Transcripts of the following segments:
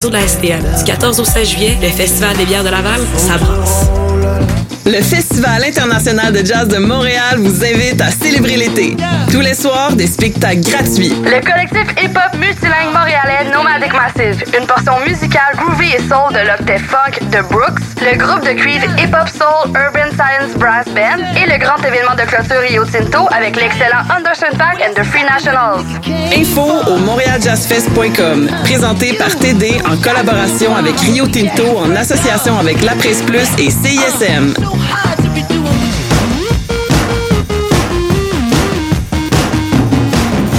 Du 14 au 16 juillet, le Festival des bières de Laval, ça brasse. Le Festival international de jazz de Montréal vous invite à célébrer l'été. Tous les soirs, des spectacles gratuits. Le collectif hip-hop multilingue montréalais Nomadic Massive, une portion musicale groovy et soul de l'octet funk de Brooks, le groupe de Creed Hip-Hop Soul Urban Science Brass Band et le grand événement de clôture Rio Tinto avec l'excellent Anderson Pack and the Free Nationals. Info au montrealjazzfest.com. Présenté par TD en collaboration avec Rio Tinto en association avec La Presse Plus et CISM.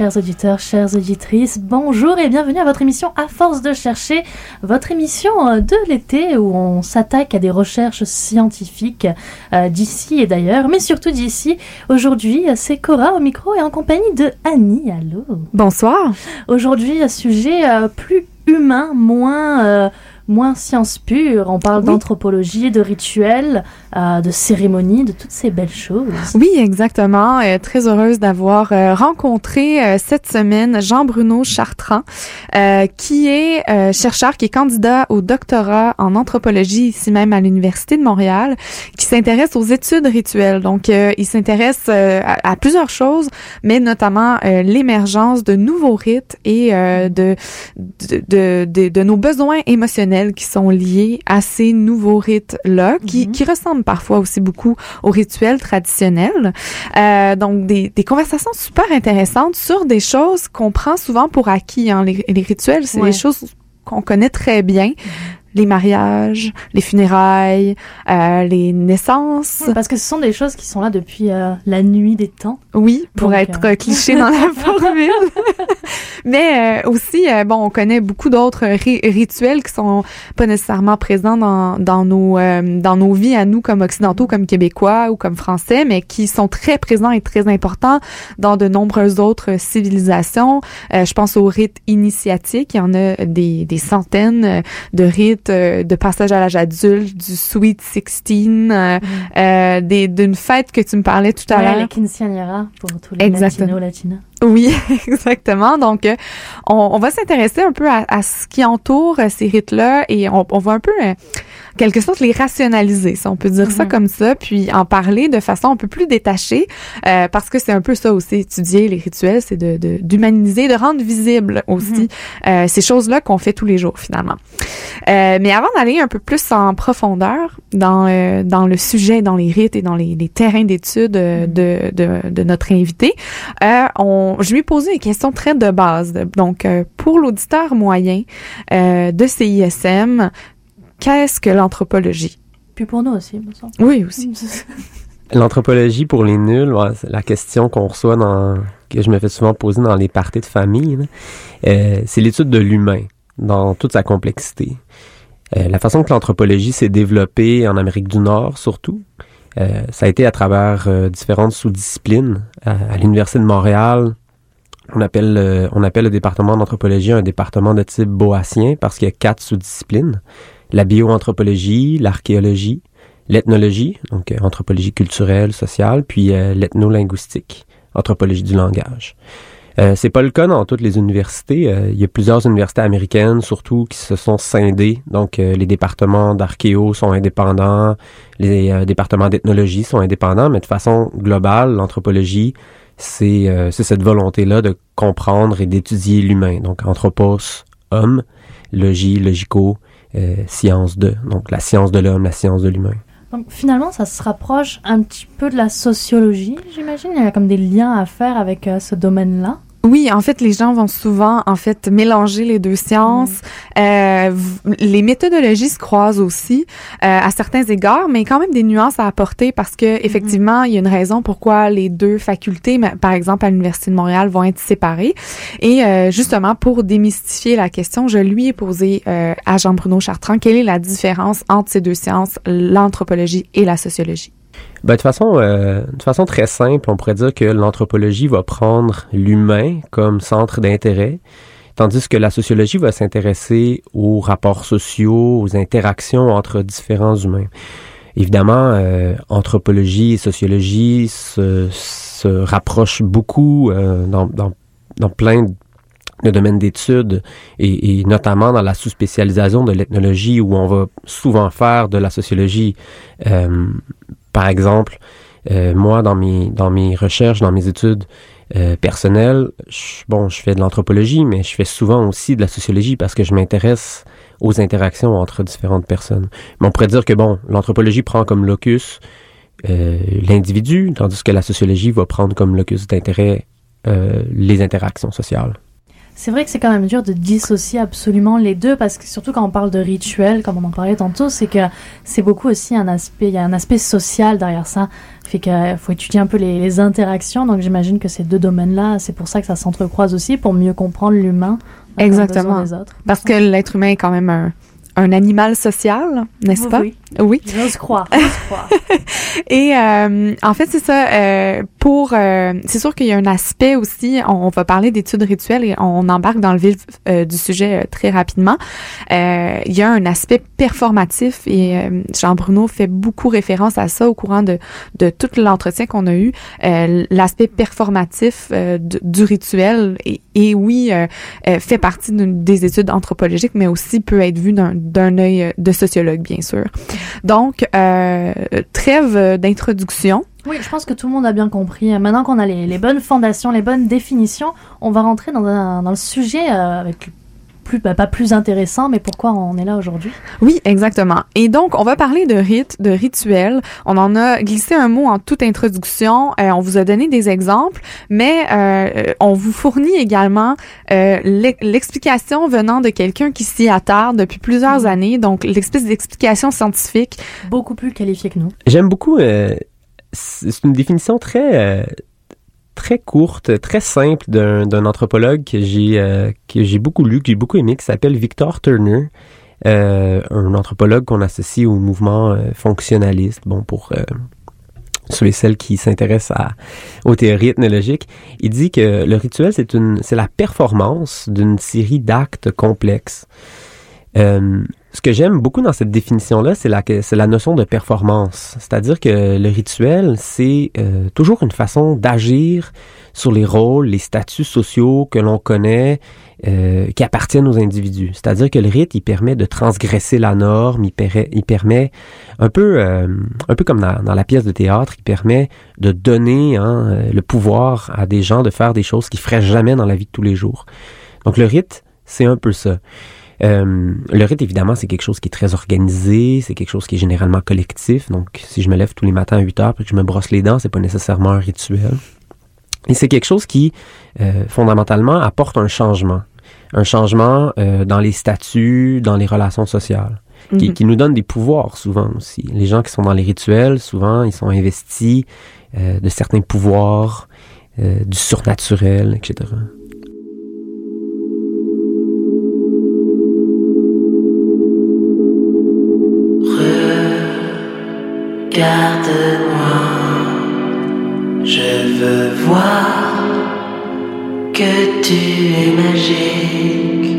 Chers auditeurs, chères auditrices, bonjour et bienvenue à votre émission À force de chercher, votre émission euh, de l'été où on s'attaque à des recherches scientifiques euh, d'ici et d'ailleurs, mais surtout d'ici. Aujourd'hui, c'est Cora au micro et en compagnie de Annie. Allô Bonsoir. Aujourd'hui, un sujet euh, plus humain, moins... euh, moins science pure, on parle Oui. d'anthropologie, de rituels, euh, de cérémonies, de toutes ces belles choses. Oui, exactement. Euh, très heureuse d'avoir euh, rencontré cette semaine Jean-Bruno Chartrand, qui est chercheur, qui est candidat au doctorat en anthropologie ici même à l'Université de Montréal, qui s'intéresse aux études rituelles. Donc, il s'intéresse à, à plusieurs choses, mais notamment l'émergence de nouveaux rites et de, de, de, de, de nos besoins émotionnels qui sont liés à ces nouveaux rites-là, qui, Mhm. qui ressemblent parfois aussi beaucoup aux rituels traditionnels. Euh, donc, des, des conversations super intéressantes sur des choses qu'on prend souvent pour acquis. Hein. Les, les rituels, c'est Ouais. des choses qu'on connaît très bien. Les mariages, les funérailles, euh, les naissances. Parce que ce sont des choses qui sont là depuis euh, la nuit des temps. Oui, pour Donc, être euh, euh, cliché dans la formule. Mais euh, aussi, bon, on connaît beaucoup d'autres ri- rituels qui sont pas nécessairement présents dans, dans nos euh, dans nos vies à nous comme occidentaux, comme québécois ou comme français, mais qui sont très présents et très importants dans de nombreuses autres civilisations. Euh, je pense aux rites initiatiques. Il y en a des, des centaines de rites euh, de passage à l'âge adulte, du Sweet Sixteen, euh, euh, des d'une fête que tu me parlais tout à Ouais, l'heure. les quinceañeras pour tous les Exactement. latinos, latinas. Oui, exactement. Donc, euh, on, on va s'intéresser un peu à, à ce qui entoure euh, ces rites-là et on, on va un peu, euh, quelque sorte, les rationaliser, si on peut dire ça Mhm. comme ça, puis en parler de façon un peu plus détachée, euh, parce que c'est un peu ça aussi, étudier les rituels, c'est de de- d'humaniser, de, rendre visible aussi euh, ces choses-là qu'on fait tous les jours, finalement. Euh, mais avant d'aller un peu plus en profondeur dans euh, dans le sujet, dans les rites et dans les, les terrains d'études euh, de, de, de notre invité, euh, on, je lui ai posé une question très de base. Donc, euh, pour l'auditeur moyen euh, de CISM, qu'est-ce que l'anthropologie? Puis pour nous aussi, me semble. Oui, aussi. L'anthropologie pour les nuls, ouais, c'est la question qu'on reçoit dans que je me fais souvent poser dans les parties de famille. Euh, c'est l'étude de l'humain dans toute sa complexité. Euh, la façon que l'anthropologie s'est développée en Amérique du Nord, surtout, euh, ça a été à travers euh, différentes sous-disciplines. À, à l'Université de Montréal, on appelle, euh, on appelle le département d'anthropologie un département de type boassien parce qu'il y a quatre sous-disciplines. La bioanthropologie, l'archéologie, l'ethnologie, donc euh, anthropologie culturelle, sociale, puis euh, l'ethnolinguistique, anthropologie du langage. Euh, c'est pas le cas dans toutes les universités. Euh, il y a plusieurs universités américaines, surtout, qui se sont scindées. Donc, euh, les départements d'archéo sont indépendants, les euh, départements d'ethnologie sont indépendants, mais de façon globale, l'anthropologie, c'est euh, c'est cette volonté-là de comprendre et d'étudier l'humain. Donc anthropos, homme, logie, logico, science de. Donc la science de l'homme, la science de l'humain. Donc finalement, ça se rapproche un petit peu de la sociologie, j'imagine. Il y a comme des liens à faire avec euh, ce domaine-là. Oui, en fait, les gens vont souvent en fait mélanger les deux sciences. Euh, v- les méthodologies se croisent aussi euh, à certains égards, mais quand même des nuances à apporter parce que effectivement, il y a une raison pourquoi les deux facultés, par exemple à l'université de Montréal, vont être séparées. Et euh, justement pour démystifier la question, je lui ai posé euh, à Jean-Bruno Chartrand quelle est la différence entre ces deux sciences, l'anthropologie et la sociologie? Ben, de façon euh, de façon très simple, on pourrait dire que l'anthropologie va prendre l'humain comme centre d'intérêt, tandis que la sociologie va s'intéresser aux rapports sociaux, aux interactions entre différents humains. Évidemment, euh, anthropologie et sociologie se, rapprochent beaucoup euh, dans, plein de domaines d'études et, notamment dans la sous-spécialisation de l'ethnologie où on va souvent faire de la sociologie. Par exemple, euh, moi, dans mes, dans mes recherches, dans mes études euh, personnelles, je, bon, je fais de l'anthropologie, mais je fais souvent aussi de la sociologie parce que je m'intéresse aux interactions entre différentes personnes. Mais on pourrait dire que, bon, l'anthropologie prend comme locus euh, l'individu, tandis que la sociologie va prendre comme locus d'intérêt les interactions sociales. C'est vrai que c'est quand même dur de dissocier absolument les deux parce que surtout quand on parle de rituel, comme on en parlait tantôt, c'est que c'est beaucoup aussi un aspect, il y a un aspect social derrière ça. Fait qu'il faut étudier un peu les, les interactions. Donc j'imagine que ces deux domaines-là, c'est pour ça que ça s'entrecroise aussi pour mieux comprendre l'humain. Exactement. des autres. Parce que l'être humain est quand même un, un animal social, n'est-ce pas? Oui, Oui. j'ose croire. j'ose croire. Et euh, en fait, c'est ça. euh, pour, euh, c'est sûr qu'il y a un aspect aussi. On, on va parler d'études rituelles et on embarque dans le vif euh, du sujet euh, très rapidement. Euh, il y a un aspect performatif et Jean Bruno fait beaucoup référence à ça au courant de de tout l'entretien qu'on a eu. Euh, L'aspect performatif du, du rituel et, et oui euh, euh, fait partie des études anthropologiques, mais aussi peut être vu d'un œil euh, de sociologue, bien sûr. Donc, trêve d'introduction. Oui, je pense que tout le monde a bien compris. Maintenant qu'on a les, bonnes fondations, les bonnes définitions, on va rentrer dans, dans le sujet avec plus, bah, pas plus intéressant, mais pourquoi on est là aujourd'hui? Oui, exactement. Et donc, on va parler de rites, de rituels. On en a glissé un mot en toute introduction. Euh, on vous a donné des exemples, mais euh, on vous fournit également euh, l'e- l'explication venant de quelqu'un qui s'y attarde depuis plusieurs Mhm. années. Donc, l'espèce d'explication scientifique. Beaucoup plus qualifié que nous. J'aime beaucoup. euh, c'est c'est une définition très euh, très courte, très simple d'un anthropologue que j'ai euh, que j'ai beaucoup lu, que j'ai beaucoup aimé, qui s'appelle Victor Turner. Euh, un anthropologue qu'on associe au mouvement euh, fonctionnaliste. Bon, pour ceux et celles qui s'intéressent aux théories ethnologiques, il dit que le rituel, c'est la performance d'une série d'actes complexes. Ce que j'aime beaucoup dans cette définition-là, c'est la, la notion de performance. C'est-à-dire que le rituel, c'est euh, toujours une façon d'agir sur les rôles, les statuts sociaux que l'on connaît, euh, qui appartiennent aux individus. C'est-à-dire que le rite, il permet de transgresser la norme, il, permet, il permet un peu, euh, un peu comme dans, dans la pièce de théâtre, il permet de donner hein, euh, le pouvoir à des gens de faire des choses qu'ils feraient jamais dans la vie de tous les jours. Donc le rite, c'est un peu ça. Euh, le rite, évidemment, c'est quelque chose qui est très organisé, c'est quelque chose qui est généralement collectif. Donc, si je me lève tous les matins à 8 heures et que je me brosse les dents, c'est pas nécessairement un rituel. Et c'est quelque chose qui, euh, fondamentalement, apporte un changement. Un changement euh, dans les statuts, dans les relations sociales, qui, Mhm. qui nous donne des pouvoirs souvent aussi. Les gens qui sont dans les rituels, souvent, ils sont investis euh, de certains pouvoirs, euh, du surnaturel, etc. Regarde-moi, je veux voir que tu es magique.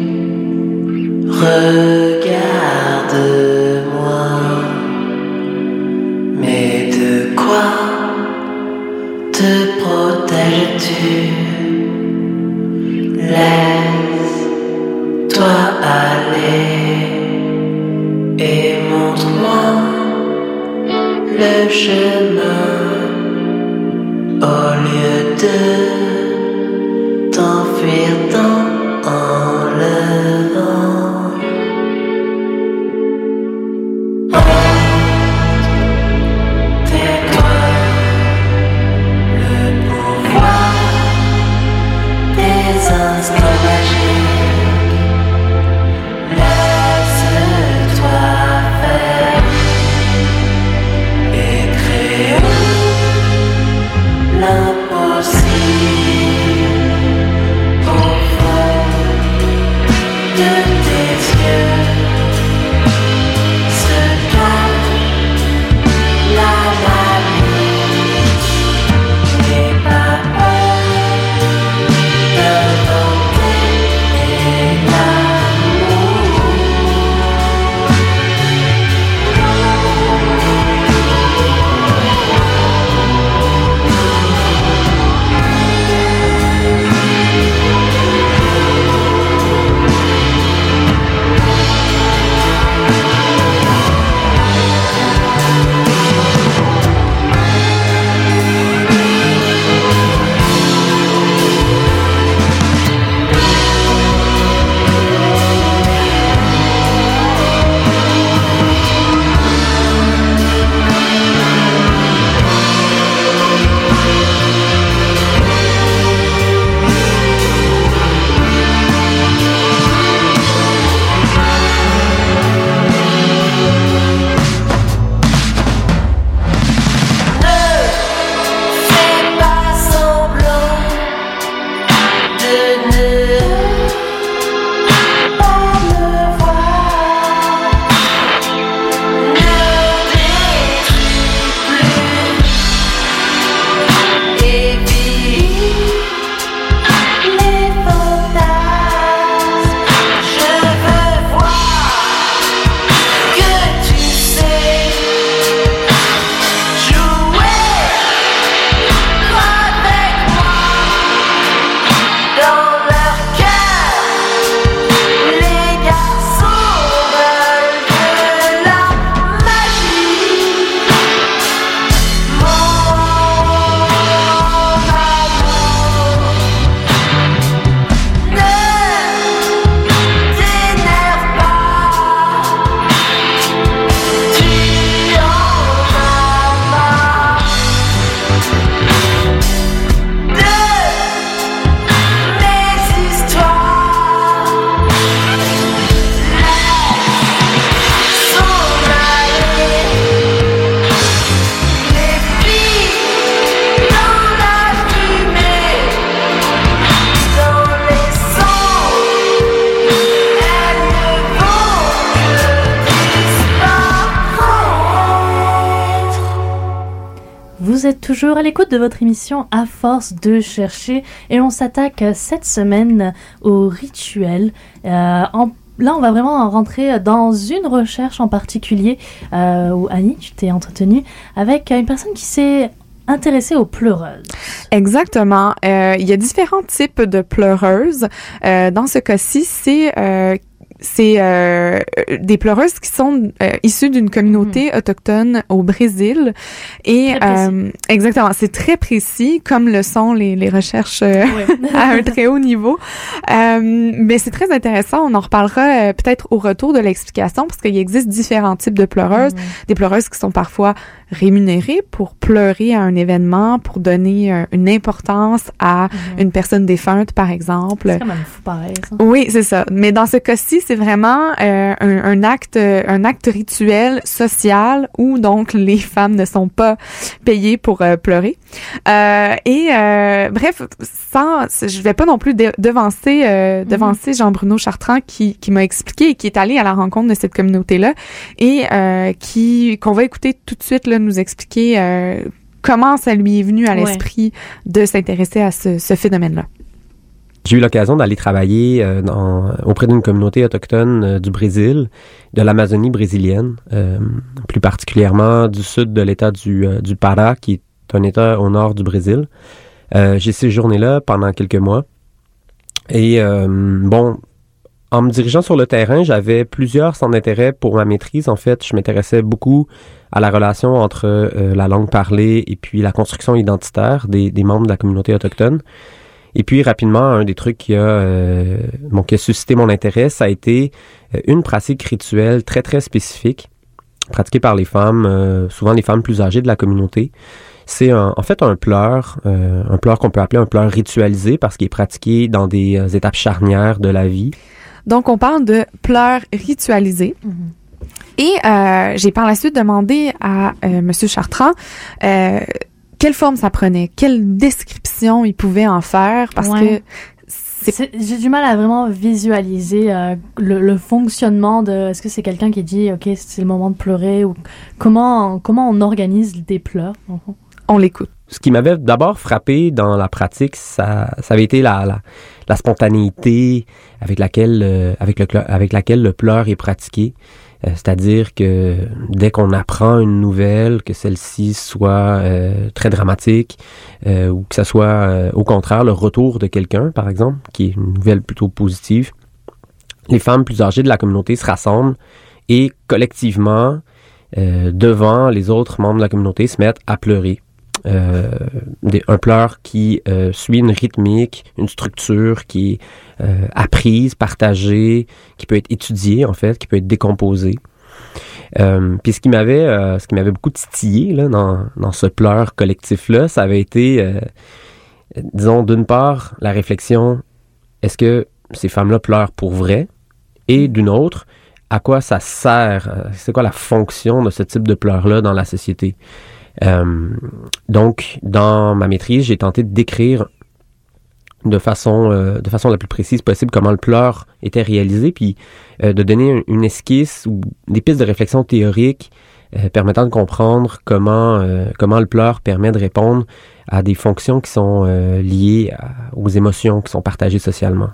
De votre émission À force de chercher et on s'attaque cette semaine au rituel. Euh, là, on va vraiment rentrer dans une recherche en particulier euh, où Annie, tu t'es entretenue avec une personne qui s'est intéressée aux pleureuses. Exactement. Euh, il y a différents types de pleureuses. Dans ce cas-ci, c'est c'est euh, des pleureuses qui sont euh, issues d'une communauté autochtone au Brésil. Et euh, exactement, c'est très précis, comme le sont les, les recherches euh, à un très haut niveau. Euh, mais c'est très intéressant. On en reparlera euh, peut-être au retour de l'explication parce qu'il existe différents types de pleureuses. Des pleureuses qui sont parfois rémunérées pour pleurer à un événement, pour donner une importance à une personne défunte, par exemple. C'est quand même fou pareil, ça. Oui, c'est ça. Mais dans ce cas-ci, c'est vraiment euh, un, un acte, un acte rituel social où donc les femmes ne sont pas payées pour euh, pleurer. Euh, et euh, bref, sans, je vais pas non plus devancer, euh, devancer Jean-Bruno Chartrand qui, qui m'a expliqué et qui est allé à la rencontre de cette communauté-là et euh, qui qu'on va écouter tout de suite là nous expliquer euh, comment ça lui est venu à Ouais. l'esprit de s'intéresser à ce, ce phénomène-là. J'ai eu l'occasion d'aller travailler euh, dans- auprès d'une communauté autochtone euh, du Brésil, de l'Amazonie brésilienne, euh, plus particulièrement du sud de l'État du, euh, du Pará, qui est un État au nord du Brésil. Euh, J'ai séjourné là pendant quelques mois. Et bon, en me dirigeant sur le terrain, j'avais plusieurs centres d'intérêt pour ma maîtrise. En fait, je m'intéressais beaucoup à la relation entre la langue parlée et puis la construction identitaire des, des membres de la communauté autochtone. Et puis rapidement, un des trucs qui a, euh, bon, qui a suscité mon intérêt, ça a été euh, une pratique rituelle très très spécifique, pratiquée par les femmes, euh, souvent les femmes plus âgées de la communauté. C'est un- en fait un pleur, euh, un pleur qu'on peut appeler un pleur ritualisé parce qu'il est pratiqué dans des euh, étapes charnières de la vie. Donc, on parle de pleurs ritualisés. Et euh, j'ai par la suite demandé à euh, Monsieur Chartrand euh, quelle forme ça prenait, quelle description il pouvait en faire, parce Ouais. que c'est C'est- J'ai du mal à vraiment visualiser euh, le, le fonctionnement de. Est-ce que c'est quelqu'un qui dit, ok, c'est le moment de pleurer ou comment comment on organise des pleurs en fond? on l'écoute. Ce qui m'avait d'abord frappé dans la pratique, ça, ça avait été la, la, la spontanéité avec laquelle, euh, avec, le, avec laquelle le pleur est pratiqué. Euh, C'est-à-dire que dès qu'on apprend une nouvelle, que celle-ci soit euh, très dramatique, euh, ou que ça soit au contraire le retour de quelqu'un, par exemple, qui est une nouvelle plutôt positive, les femmes plus âgées de la communauté se rassemblent et collectivement, devant les autres membres de la communauté, se mettent à pleurer. Euh, un pleur qui euh, suit une rythmique, une structure qui est euh, apprise, partagée, qui peut être étudiée en fait, qui peut être décomposée. Puis ce qui m'avait, ce qui m'avait beaucoup titillé là, dans, ce pleur collectif là, ça avait été, disons d'une part la réflexion est-ce que ces femmes-là pleurent pour vrai? Et d'une autre à quoi ça sert, c'est quoi la fonction de ce type de pleur-là dans la société? Euh, donc, dans ma maîtrise, j'ai tenté de décrire de façon, euh, de façon la plus précise possible comment le pleur était réalisé, puis euh, de donner un- une esquisse ou des pistes de réflexion théorique permettant de comprendre comment, comment le pleur permet de répondre à des fonctions qui sont liées aux émotions qui sont partagées socialement.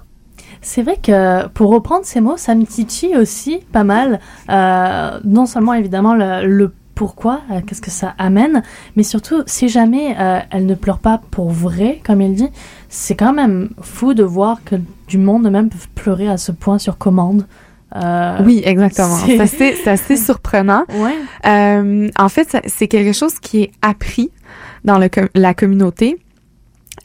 C'est vrai que pour reprendre ces mots, ça me titille aussi pas mal. Non seulement évidemment le pourquoi, euh, qu'est-ce que ça amène, mais surtout si jamais euh, elle ne pleure pas pour vrai, comme il dit, c'est quand même fou de voir que du monde même peut pleurer à ce point sur commande. Euh, Oui, exactement. c'est- assez, surprenant. Ouais. En fait, c'est quelque chose qui est appris dans le com- la communauté.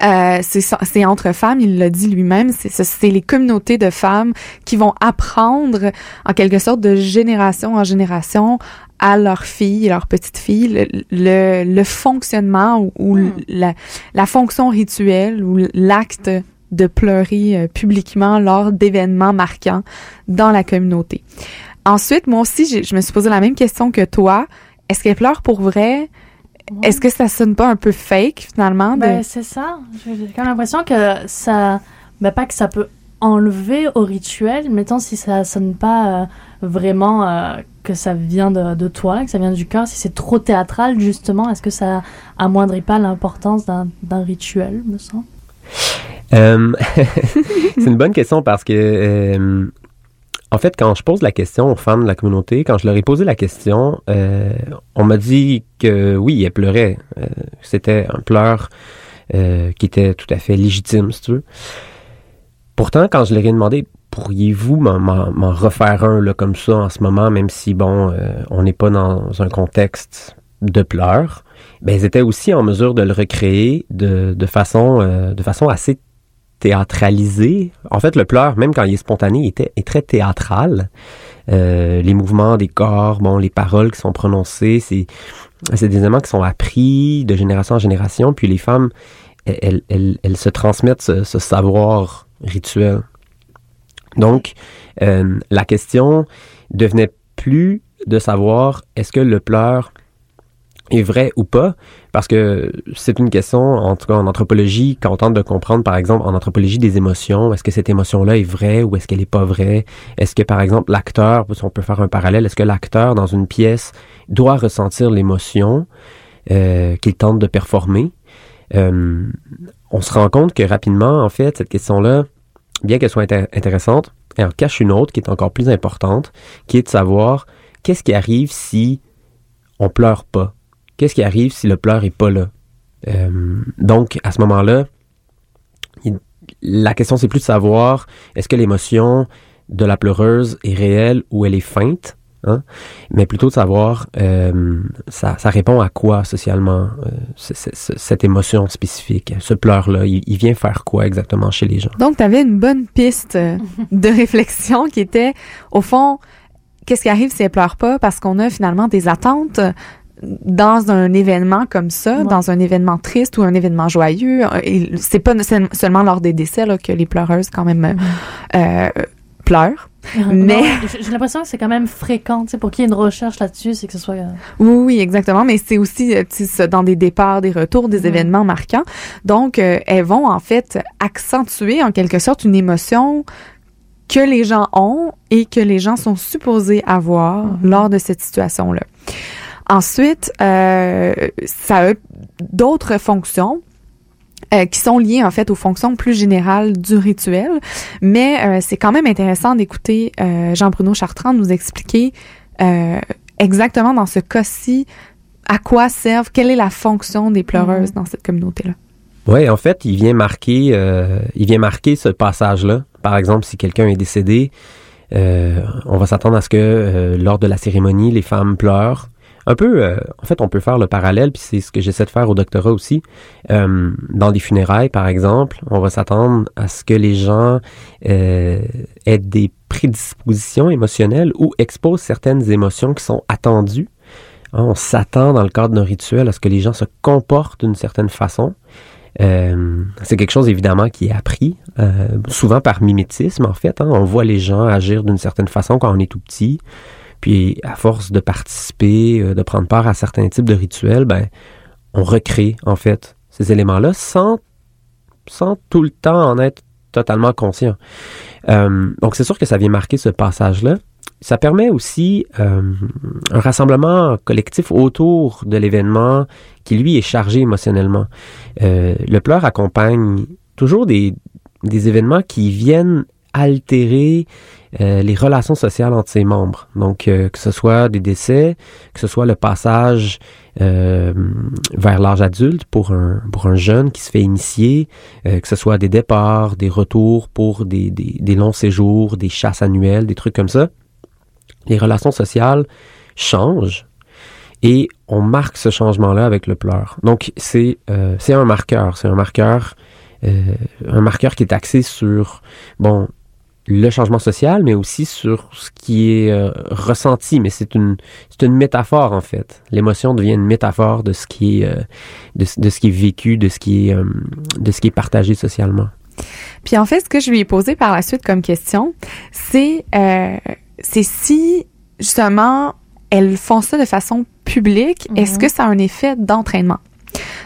Euh, c'est entre femmes, il l'a dit lui-même, c'est ce- c'est les communautés de femmes qui vont apprendre en quelque sorte de génération en génération à leurs filles, leurs petites filles, le, le, le fonctionnement ou, ou Hmm. la, la fonction rituelle ou l'acte de pleurer euh, publiquement lors d'événements marquants dans la communauté. Ensuite, moi aussi, je me suis posé la même question que toi. Est-ce qu'elle pleure pour vrai? Est-ce que ça sonne pas un peu fake, finalement? de- Ben, c'est ça. J'ai j'ai quand même l'impression que ça. Ben, pas que ça peut enlever au rituel, mettons si ça sonne pas euh, vraiment euh, que ça vient de, toi, que ça vient du cœur, si c'est trop théâtral, justement, est-ce que ça amoindrit pas l'importance d'un rituel, me semble? Euh, c'est une bonne question parce que, en fait, quand je pose la question aux femmes de la communauté, quand je leur ai posé la question, on m'a dit que oui, elles pleuraient. C'était un pleur qui était tout à fait légitime, si tu veux. Pourtant, quand je leur ai demandé, pourriez-vous m'en- refaire un là, comme ça en ce moment, même si, bon, euh, on n'est pas dans un contexte de pleurs, ben, elles étaient aussi en mesure de le recréer de, de, façon, euh, de façon assez théâtralisée. En fait, le pleur, même quand il est spontané, était, est très théâtral. Euh, les mouvements des corps, bon, les paroles qui sont prononcées, c'est, c'est des éléments qui sont appris de génération en génération. Puis les femmes, elles, elles, elles se transmettent ce, ce savoir rituel. Donc, euh, la question devenait plus de savoir est-ce que le pleur est vrai ou pas, parce que c'est une question, en tout cas en anthropologie, quand on tente de comprendre, par exemple, en anthropologie des émotions, est-ce que cette émotion-là est vraie ou est-ce qu'elle est pas vraie? Est-ce que, par exemple, l'acteur, on peut faire un parallèle, est-ce que l'acteur, dans une pièce, doit ressentir l'émotion euh, qu'il tente de performer? Euh, on se rend compte que rapidement, en fait, cette question-là, bien qu'elle soit intér- intéressante, elle en cache une autre qui est encore plus importante, qui est de savoir qu'est-ce qui arrive si on pleure pas? Qu'est-ce qui arrive si le pleur est pas là? Euh, donc, à ce moment-là, la question, c'est plus de savoir est-ce que l'émotion de la pleureuse est réelle ou elle est feinte? Hein, mais plutôt de savoir euh, ça, ça répond à quoi socialement euh, c- c- c- cette émotion spécifique, ce pleur-là, il, il vient faire quoi exactement chez les gens? Donc, tu avais une bonne piste de réflexion qui était, au fond, qu'est-ce qui arrive si elle pleure pas? Parce qu'on a finalement des attentes dans un événement comme ça, Ouais. dans un événement triste ou un événement joyeux. C'est pas seulement lors des décès là, que les pleureuses, quand même, euh, pleurent. Mais- j'ai l'impression que c'est quand même fréquent. tu sais, Pour qu'il y ait une recherche là-dessus, c'est que ce soit. euh, Oui, oui, exactement. Mais c'est aussi euh, dans des départs, des retours, des événements marquants. Donc, euh, elles vont en fait accentuer en quelque sorte une émotion que les gens ont et que les gens sont supposés avoir Mhm. lors de cette situation-là. Ensuite, euh, ça a d'autres fonctions. Euh, qui sont liées en fait aux fonctions plus générales du rituel, mais euh, c'est quand même intéressant d'écouter euh, Jean-Bruno Chartrand nous expliquer euh, exactement dans ce cas-ci à quoi servent, quelle est la fonction des pleureuses Mhm. dans cette communauté-là. Oui, en fait, il vient marquer, euh, il vient marquer ce passage-là. Par exemple, si quelqu'un est décédé, euh, on va s'attendre à ce que euh, lors de la cérémonie, les femmes pleurent. Un peu, euh, en fait, on peut faire le parallèle, puis c'est ce que j'essaie de faire au doctorat aussi. Euh, dans des funérailles, par exemple, on va s'attendre à ce que les gens euh, aient des prédispositions émotionnelles ou exposent certaines émotions qui sont attendues. Hein, on s'attend dans le cadre d'un rituel à ce que les gens se comportent d'une certaine façon. C'est quelque chose évidemment qui est appris, souvent par mimétisme en fait. hein. On voit les gens agir d'une certaine façon quand on est tout petit, puis à force de participer, euh, de prendre part à certains types de rituels, ben on recrée en fait ces éléments-là sans sans tout le temps en être totalement conscient. Euh, donc c'est sûr que ça vient marquer ce passage-là. Ça permet aussi euh, un rassemblement collectif autour de l'événement qui, lui, est chargé émotionnellement. Le pleur accompagne toujours des, des événements qui viennent altérer euh, les relations sociales entre ses membres. Donc, euh, que ce soit des décès, que ce soit le passage euh, vers l'âge adulte pour un, pour un jeune qui se fait initier, euh, que ce soit des départs, des retours pour des, des, des longs séjours, des chasses annuelles, des trucs comme ça. Les relations sociales changent et on marque ce changement-là avec le pleur. Donc, c'est euh, un marqueur. C'est un marqueur, euh, un marqueur qui est axé sur, bon, le changement social, mais aussi sur ce qui est euh, ressenti. Mais c'est une, c'est une métaphore, en fait. L'émotion devient une métaphore de ce qui est, euh, de, de ce qui est vécu, de ce qui est, euh, de ce qui est partagé socialement. Puis en fait, ce que je lui ai posé par la suite comme question, c'est euh, c'est si justement elles font ça de façon publique, Mhm. est-ce que ça a un effet d'entraînement?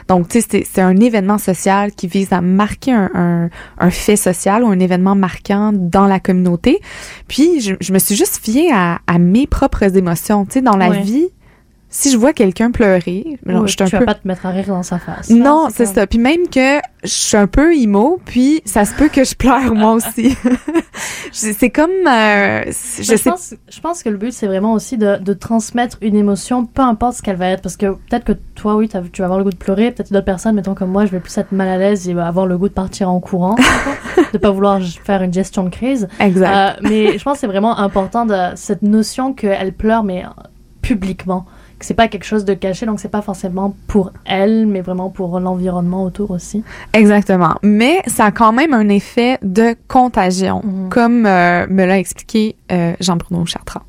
Donc, tu sais, c'est- un événement social qui vise à marquer un, un, un fait social ou un événement marquant dans la communauté. Puis, je, je me suis juste fiée à, à mes propres émotions. Tu sais, dans la Ouais. vie, si je vois quelqu'un pleurer, ouais, je suis un tu peu vas pas te mettre à rire dans sa face. non, c'est comme- ça. Puis même que je suis un peu emo, puis ça se peut que je pleure moi aussi. C'est comme, euh, je sais. pense, je pense que le but, c'est vraiment aussi de, de transmettre une émotion, peu importe ce qu'elle va être. Parce que peut-être que toi, oui, tu vas avoir le goût de pleurer. Peut-être d'autres personnes, mettons comme moi, je vais plus être mal à l'aise et avoir le goût de partir en courant. de pas vouloir faire une gestion de crise. Exact. Euh, mais je pense que c'est vraiment important de cette notion qu'elle pleure, mais publiquement. Que c'est pas quelque chose de caché, donc c'est pas forcément pour elle, mais vraiment pour l'environnement autour aussi. Exactement. Mais ça a quand même un effet de contagion, Mhm. comme euh, me l'a expliqué euh, Jean-Bruno Chartrand.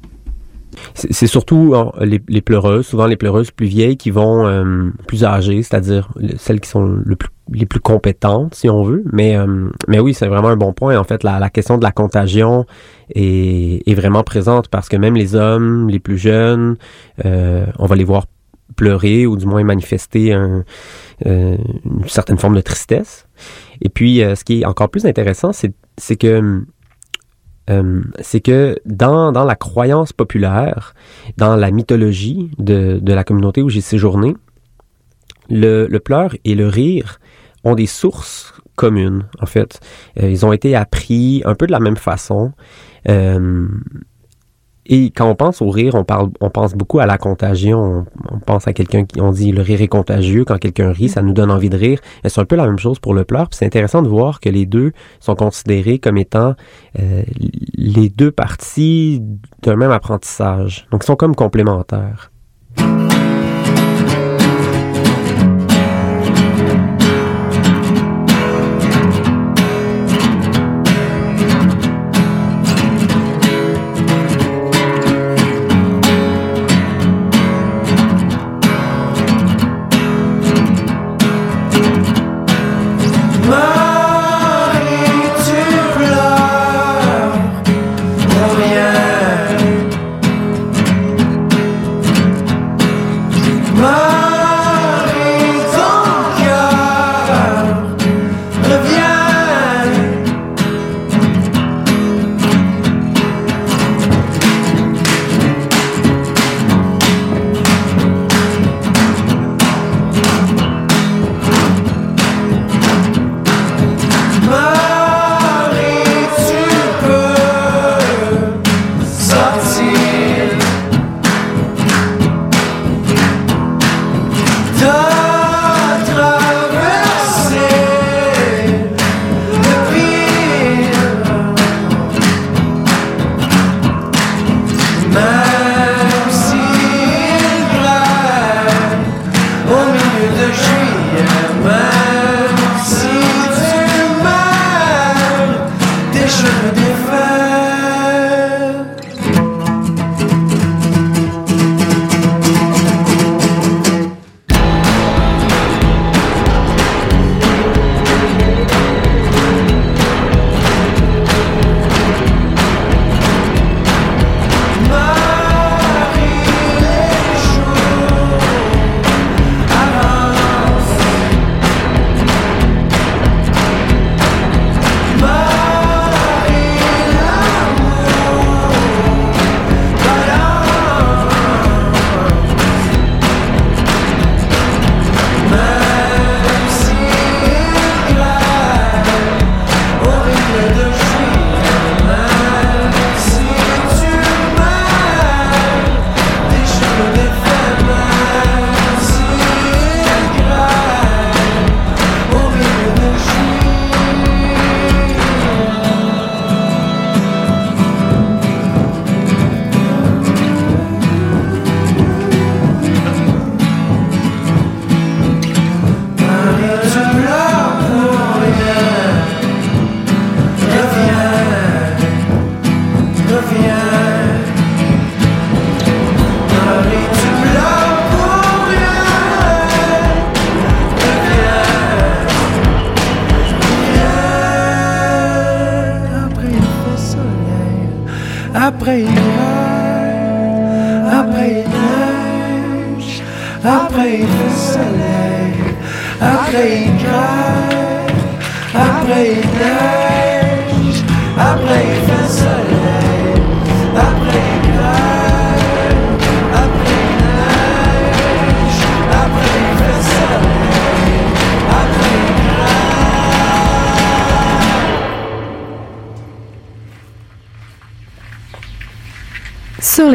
C'est surtout euh, les, pleureuses, souvent les pleureuses plus vieilles qui vont euh, plus âgées, c'est-à-dire le- celles qui sont les plus compétentes, si on veut. Mais, euh, mais oui, c'est vraiment un bon point. En fait, la, question de la contagion est, vraiment présente parce que même les hommes, les plus jeunes, euh, on va les voir pleurer ou du moins manifester euh, une certaine forme de tristesse. Et puis, euh, ce qui est encore plus intéressant, c'est que euh, c'est que dans, dans la croyance populaire, dans la mythologie de, de la communauté où j'ai séjourné, le, le pleur et le rire ont des sources communes, en fait. Euh, ils ont été appris un peu de la même façon. Euh, Et quand on pense au rire, on parle, on pense beaucoup à la contagion. On, pense à quelqu'un qui, on dit le rire est contagieux. Quand quelqu'un rit, ça nous donne envie de rire. Et c'est un peu la même chose pour le pleur. Puis c'est intéressant de voir que les deux sont considérés comme étant euh, les deux parties d'un même apprentissage. Donc ils sont comme complémentaires.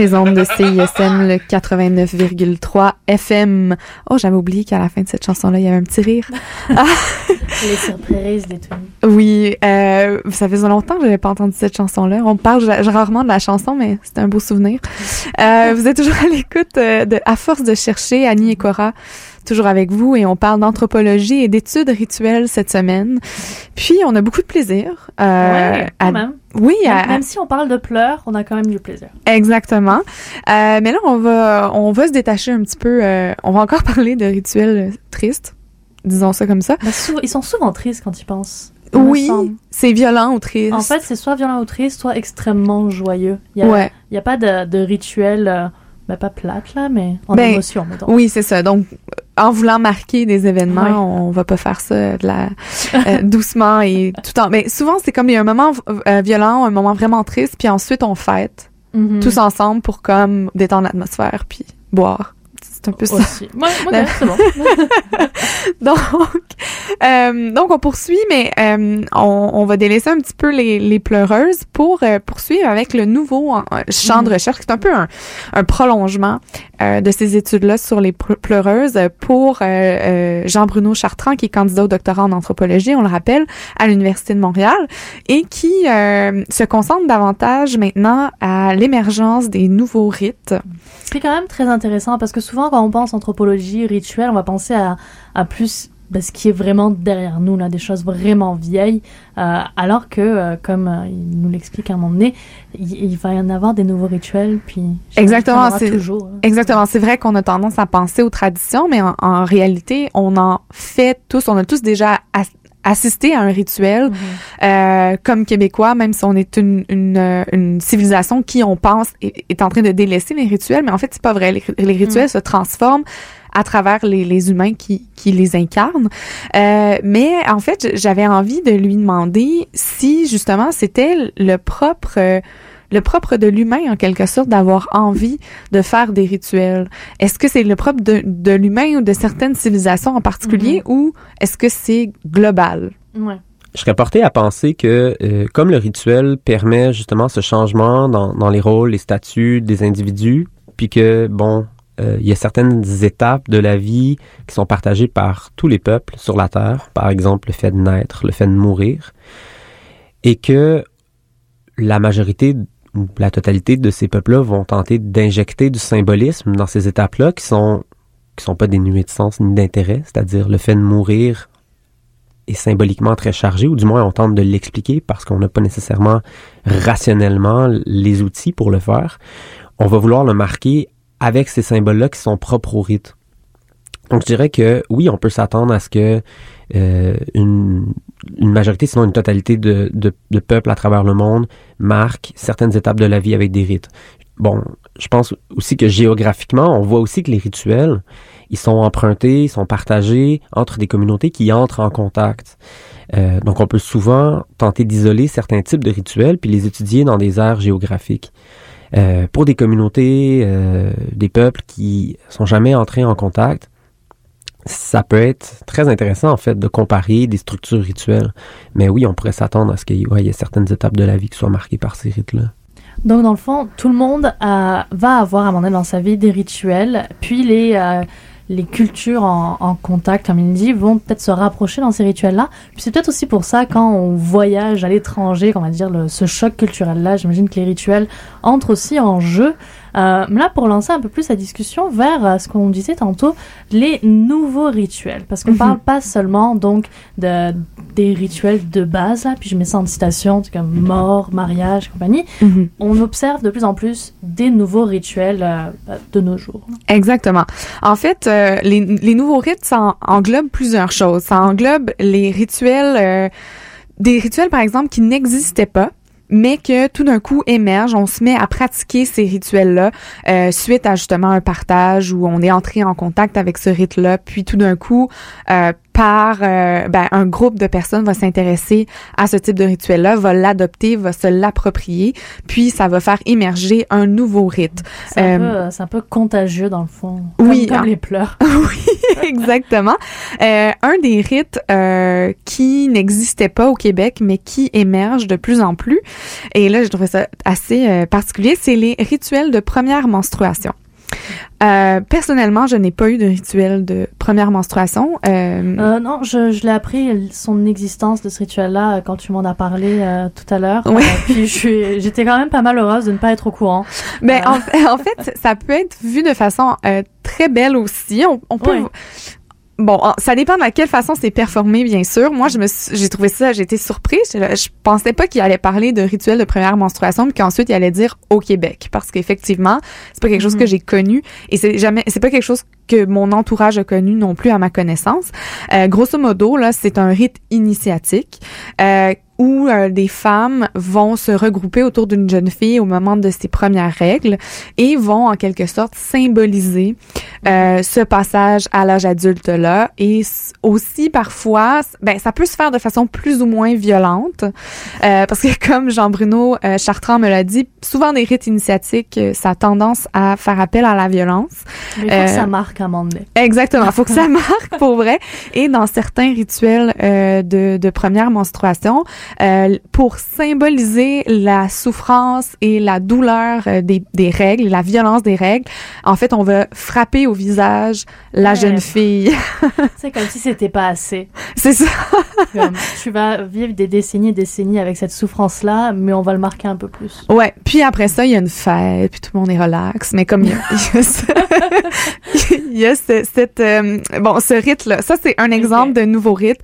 Les ondes de CISM, le 89,3 FM. Oh, j'avais oublié qu'à la fin de cette chanson-là, il y avait un petit rire. Les surprises, les tout. Oui, euh, ça faisait longtemps que j'avais pas entendu cette chanson-là. On parle rarement de la chanson, mais c'est un beau souvenir. Euh, vous êtes toujours à l'écoute euh, de À force de chercher, Annie et Cora, toujours avec vous, et on parle d'anthropologie et d'études rituelles cette semaine. Puis, on a beaucoup de plaisir. euh, ouais, quand à- même. Oui, Même, si on parle de pleurs, on a quand même du plaisir. Exactement. Euh, mais là, on va, on va se détacher un petit peu. euh, on va encore parler de rituels tristes, disons ça comme ça. Sou- ils sont souvent tristes quand ils pensent. Oui, c'est violent ou triste. En fait, c'est soit violent ou triste, soit extrêmement joyeux. Il y a, ouais. il y a pas de, de rituel, euh, ben, pas plate là, mais en Ben, émotion, mettons. Oui, c'est ça. Donc, en voulant marquer des événements, on va pas faire ça de la euh, doucement et tout en. Mais souvent, c'est comme il y a un moment euh, violent, un moment vraiment triste, puis ensuite on fête Mhm. tous ensemble pour comme détendre l'atmosphère puis boire. C'est un peu ça. Aussi. Ouais, ok, c'est bon. donc, euh, donc on poursuit, mais euh, on, on va délaisser un petit peu les, les pleureuses pour euh, poursuivre avec le nouveau champ de Mhm. recherche, qui est un peu un, un prolongement de ces études-là sur les ple- pleureuses pour Jean-Bruno Chartrand, qui est candidat au doctorat en anthropologie, on le rappelle, à l'Université de Montréal, et qui se concentre davantage maintenant à l'émergence des nouveaux rites. Ce qui est quand même très intéressant parce que souvent quand on pense anthropologie, rituel, on va penser à, à plus ben, ce qui est vraiment derrière nous, là, des choses vraiment vieilles, euh, alors que, euh, comme euh, il nous l'explique à un moment donné, il, il va y en avoir des nouveaux rituels, puis Exactement, c'est- toujours. hein. Exactement. C'est vrai qu'on a tendance à penser aux traditions, mais en, en réalité, on en fait tous, on a tous déjà as- assisté à un rituel Mhm. euh, comme Québécois, même si on est une, une, euh, une civilisation qui, on pense, est, est en train de délaisser les rituels, mais en fait, c'est pas vrai. Les, les rituels se transforment à travers les, les humains qui, qui les incarnent. Euh, mais en fait, j'avais envie de lui demander si justement c'était le propre euh, le propre de l'humain en quelque sorte d'avoir envie de faire des rituels. Est-ce que c'est le propre de, de l'humain ou de certaines civilisations en particulier ou est-ce que c'est global? Ouais. Je serais porté à penser que, euh, comme le rituel permet justement ce changement dans, dans les rôles, les statuts des individus, puis que, bon, euh, il y a certaines étapes de la vie qui sont partagées par tous les peuples sur la Terre, par exemple le fait de naître, le fait de mourir, et que la majorité la totalité de ces peuples-là vont tenter d'injecter du symbolisme dans ces étapes-là qui sont qui sont pas dénuées de sens ni d'intérêt, c'est-à-dire le fait de mourir est symboliquement très chargé, ou du moins on tente de l'expliquer parce qu'on n'a pas nécessairement rationnellement les outils pour le faire. On va vouloir le marquer avec ces symboles-là qui sont propres au rite. Donc je dirais que oui, on peut s'attendre à ce que euh, une, une majorité, sinon une totalité de, de, de peuples à travers le monde marque certaines étapes de la vie avec des rites. Bon, je pense aussi que géographiquement, on voit aussi que les rituels, ils sont empruntés, ils sont partagés entre des communautés qui entrent en contact. Euh, donc, on peut souvent tenter d'isoler certains types de rituels puis les étudier dans des aires géographiques. Euh, pour des communautés, euh, des peuples qui sont jamais entrés en contact, ça peut être très intéressant en fait de comparer des structures rituelles. Mais oui, on pourrait s'attendre à ce qu'il y ait certaines étapes de la vie qui soient marquées par ces rites-là. Donc, dans le fond, tout le monde euh, va avoir à un moment donné dans sa vie des rituels, puis les, euh, les cultures en, contact, comme il dit, vont peut-être se rapprocher dans ces rituels-là. Puis c'est peut-être aussi pour ça, quand on voyage à l'étranger, qu'on va dire ce choc culturel-là, j'imagine que les rituels entrent aussi en jeu. Euh, là, pour lancer un peu plus la discussion vers euh, ce qu'on disait tantôt, les nouveaux rituels. Parce qu'on Mhm. parle pas seulement donc de, des rituels de base, là, puis je mets ça en citation, comme mort, mariage, compagnie on observe de plus en plus des nouveaux rituels euh, de nos jours. Exactement. En fait, euh, les, les nouveaux rites, ça en- englobe plusieurs choses. Ça englobe les rituels, euh, des rituels par exemple qui n'existaient pas mais que tout d'un coup émergent, on se met à pratiquer ces rituels-là euh, suite à justement un partage où on est entré en contact avec ce rite-là, puis tout d'un coup, euh, par euh, ben, un groupe de personnes va s'intéresser à ce type de rituel-là, va l'adopter, va se l'approprier, puis ça va faire émerger un nouveau rite. C'est un, Euh, un peu contagieux dans le fond. Oui, Comme, comme hein. les pleurs. oui, exactement. Euh, un des rites euh, qui n'existait pas au Québec, mais qui émerge de plus en plus, et là, je trouve ça assez euh, particulier, c'est les rituels de première menstruation. Euh, personnellement, je n'ai pas eu de rituel de première menstruation. Euh, Euh, non, je, je l'ai appris son existence de ce rituel-là quand tu m'en as parlé tout à l'heure. Euh, puis j'étais quand même pas mal heureuse de ne pas être au courant. Euh. en, fait- en fait, ça peut être vu de façon très belle aussi. On, on peut. Bon, ça dépend de quelle façon c'est performé, bien sûr. Moi, je me, j'ai trouvé ça, j'ai été surprise. Je, je pensais pas qu'il allait parler de rituel de première menstruation, puis qu'ensuite il allait dire au Québec, parce qu'effectivement, c'est pas quelque chose Mhm. que j'ai connu, et c'est jamais, c'est pas quelque chose que mon entourage a connu non plus à ma connaissance. Euh, grosso modo, là, c'est un rite initiatique. Euh, où euh, des femmes vont se regrouper autour d'une jeune fille au moment de ses premières règles et vont en quelque sorte symboliser euh, ce passage à l'âge adulte là et aussi parfois ben ça peut se faire de façon plus ou moins violente euh, parce que comme Jean-Bruno euh, Chartrand me l'a dit souvent des rites initiatiques euh, ça a tendance à faire appel à la violence Mais Euh, ça marque marque à un moment donné. Exactement. Faut que ça marque pour vrai. Et dans certains rituels euh, de, de première menstruation, euh, pour symboliser la souffrance et la douleur euh, des, des règles, la violence des règles, en fait, on va frapper au visage la Ouais. jeune fille. C'est comme si c'était pas assez. C'est ça. Comme, tu vas vivre des décennies et décennies avec cette souffrance-là, mais on va le marquer un peu plus. Ouais. Puis après ça, il y a une fête, puis tout le monde est relax. Mais comme il y a, il y a ce, il y a ce- cette, euh, bon, ce rite-là. Ça, c'est un exemple de nouveau rite